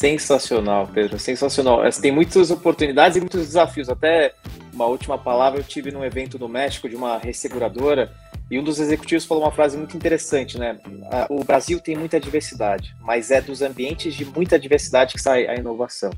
Sensacional, Pedro, sensacional. Tem muitas oportunidades e muitos desafios. Até uma última palavra, eu tive num evento no México de uma resseguradora e um dos executivos falou uma frase muito interessante, né? O Brasil tem muita diversidade, mas é dos ambientes de muita diversidade que sai a inovação.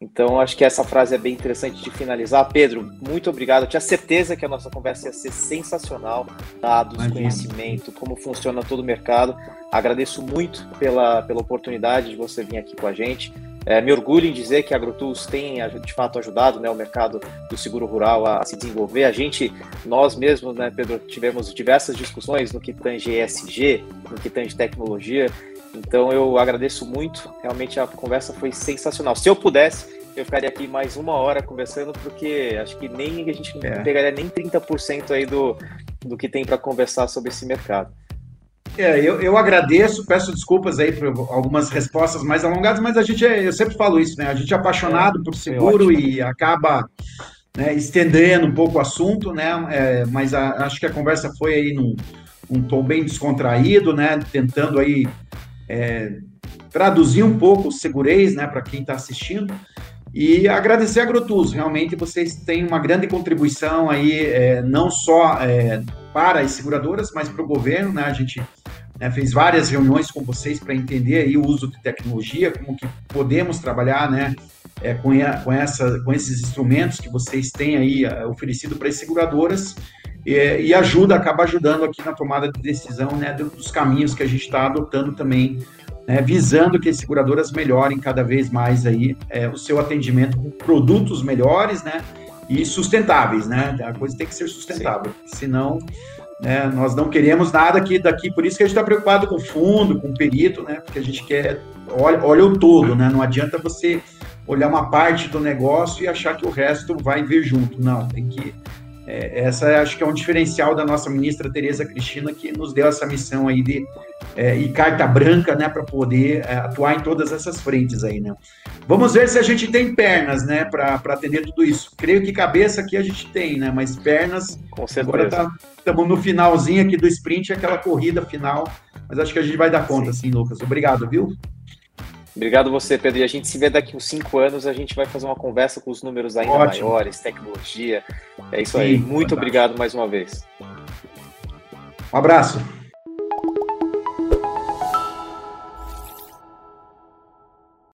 Então, acho que essa frase é bem interessante de finalizar. Pedro, muito obrigado. Eu tinha certeza que a nossa conversa ia ser sensacional. Dados, Imagina. conhecimento, como funciona todo o mercado. Agradeço muito pela, pela oportunidade de você vir aqui com a gente. É, me orgulho em dizer que a AgroTools tem, de fato, ajudado né, o mercado do seguro rural a, a se desenvolver. A gente, nós mesmos, né, Pedro, tivemos diversas discussões no que tange ESG, no que tange tecnologia. Então eu agradeço muito, realmente a conversa foi sensacional. Se eu pudesse, eu ficaria aqui mais uma hora conversando, porque acho que nem a gente não é. pegaria nem 30% aí do, do que tem para conversar sobre esse mercado. É, eu, eu agradeço, peço desculpas aí por algumas respostas mais alongadas, mas a gente, é, eu sempre falo isso, né? A gente é apaixonado é, por seguro e acaba né, estendendo um pouco o assunto, né? É, mas a, acho que a conversa foi aí num, um tom bem descontraído, né? Tentando aí é, traduzir um pouco o segurez, né, para quem está assistindo. E agradecer a Agrotus, realmente vocês têm uma grande contribuição aí, é, não só é, para as seguradoras, mas para o governo, né? A gente né, fez várias reuniões com vocês para entender aí o uso de tecnologia, como que podemos trabalhar, né? É, com, com, essa, com esses instrumentos que vocês têm aí é, oferecido para as seguradoras e, e, ajuda, acaba ajudando aqui na tomada de decisão né, dos caminhos que a gente está adotando também, né, visando que as seguradoras melhorem cada vez mais aí é, o seu atendimento com produtos melhores, né, e sustentáveis, né, a coisa tem que ser sustentável, Sim. senão né, nós não queremos nada aqui daqui, por isso que a gente está preocupado com o fundo, com o perito, né, porque a gente quer, olha, olha o todo, né, não adianta você olhar uma parte do negócio e achar que o resto vai vir junto. Não, tem que é, essa acho que é um diferencial da nossa ministra Tereza Cristina, que nos deu essa missão aí de é, e carta branca, né, para poder é, atuar em todas essas frentes aí, né. Vamos ver se a gente tem pernas, né, para atender tudo isso. Creio que cabeça aqui a gente tem, né, mas pernas. Com certeza. Agora estamos tá, no finalzinho aqui do sprint, aquela corrida final, mas acho que a gente vai dar conta, sim, sim Lucas. Obrigado, viu? Obrigado você, Pedro. E a gente se vê daqui uns cinco anos, a gente vai fazer uma conversa com os números ainda Ótimo. maiores, tecnologia. É isso Sim, aí. Muito fantástico. obrigado mais uma vez. Um abraço.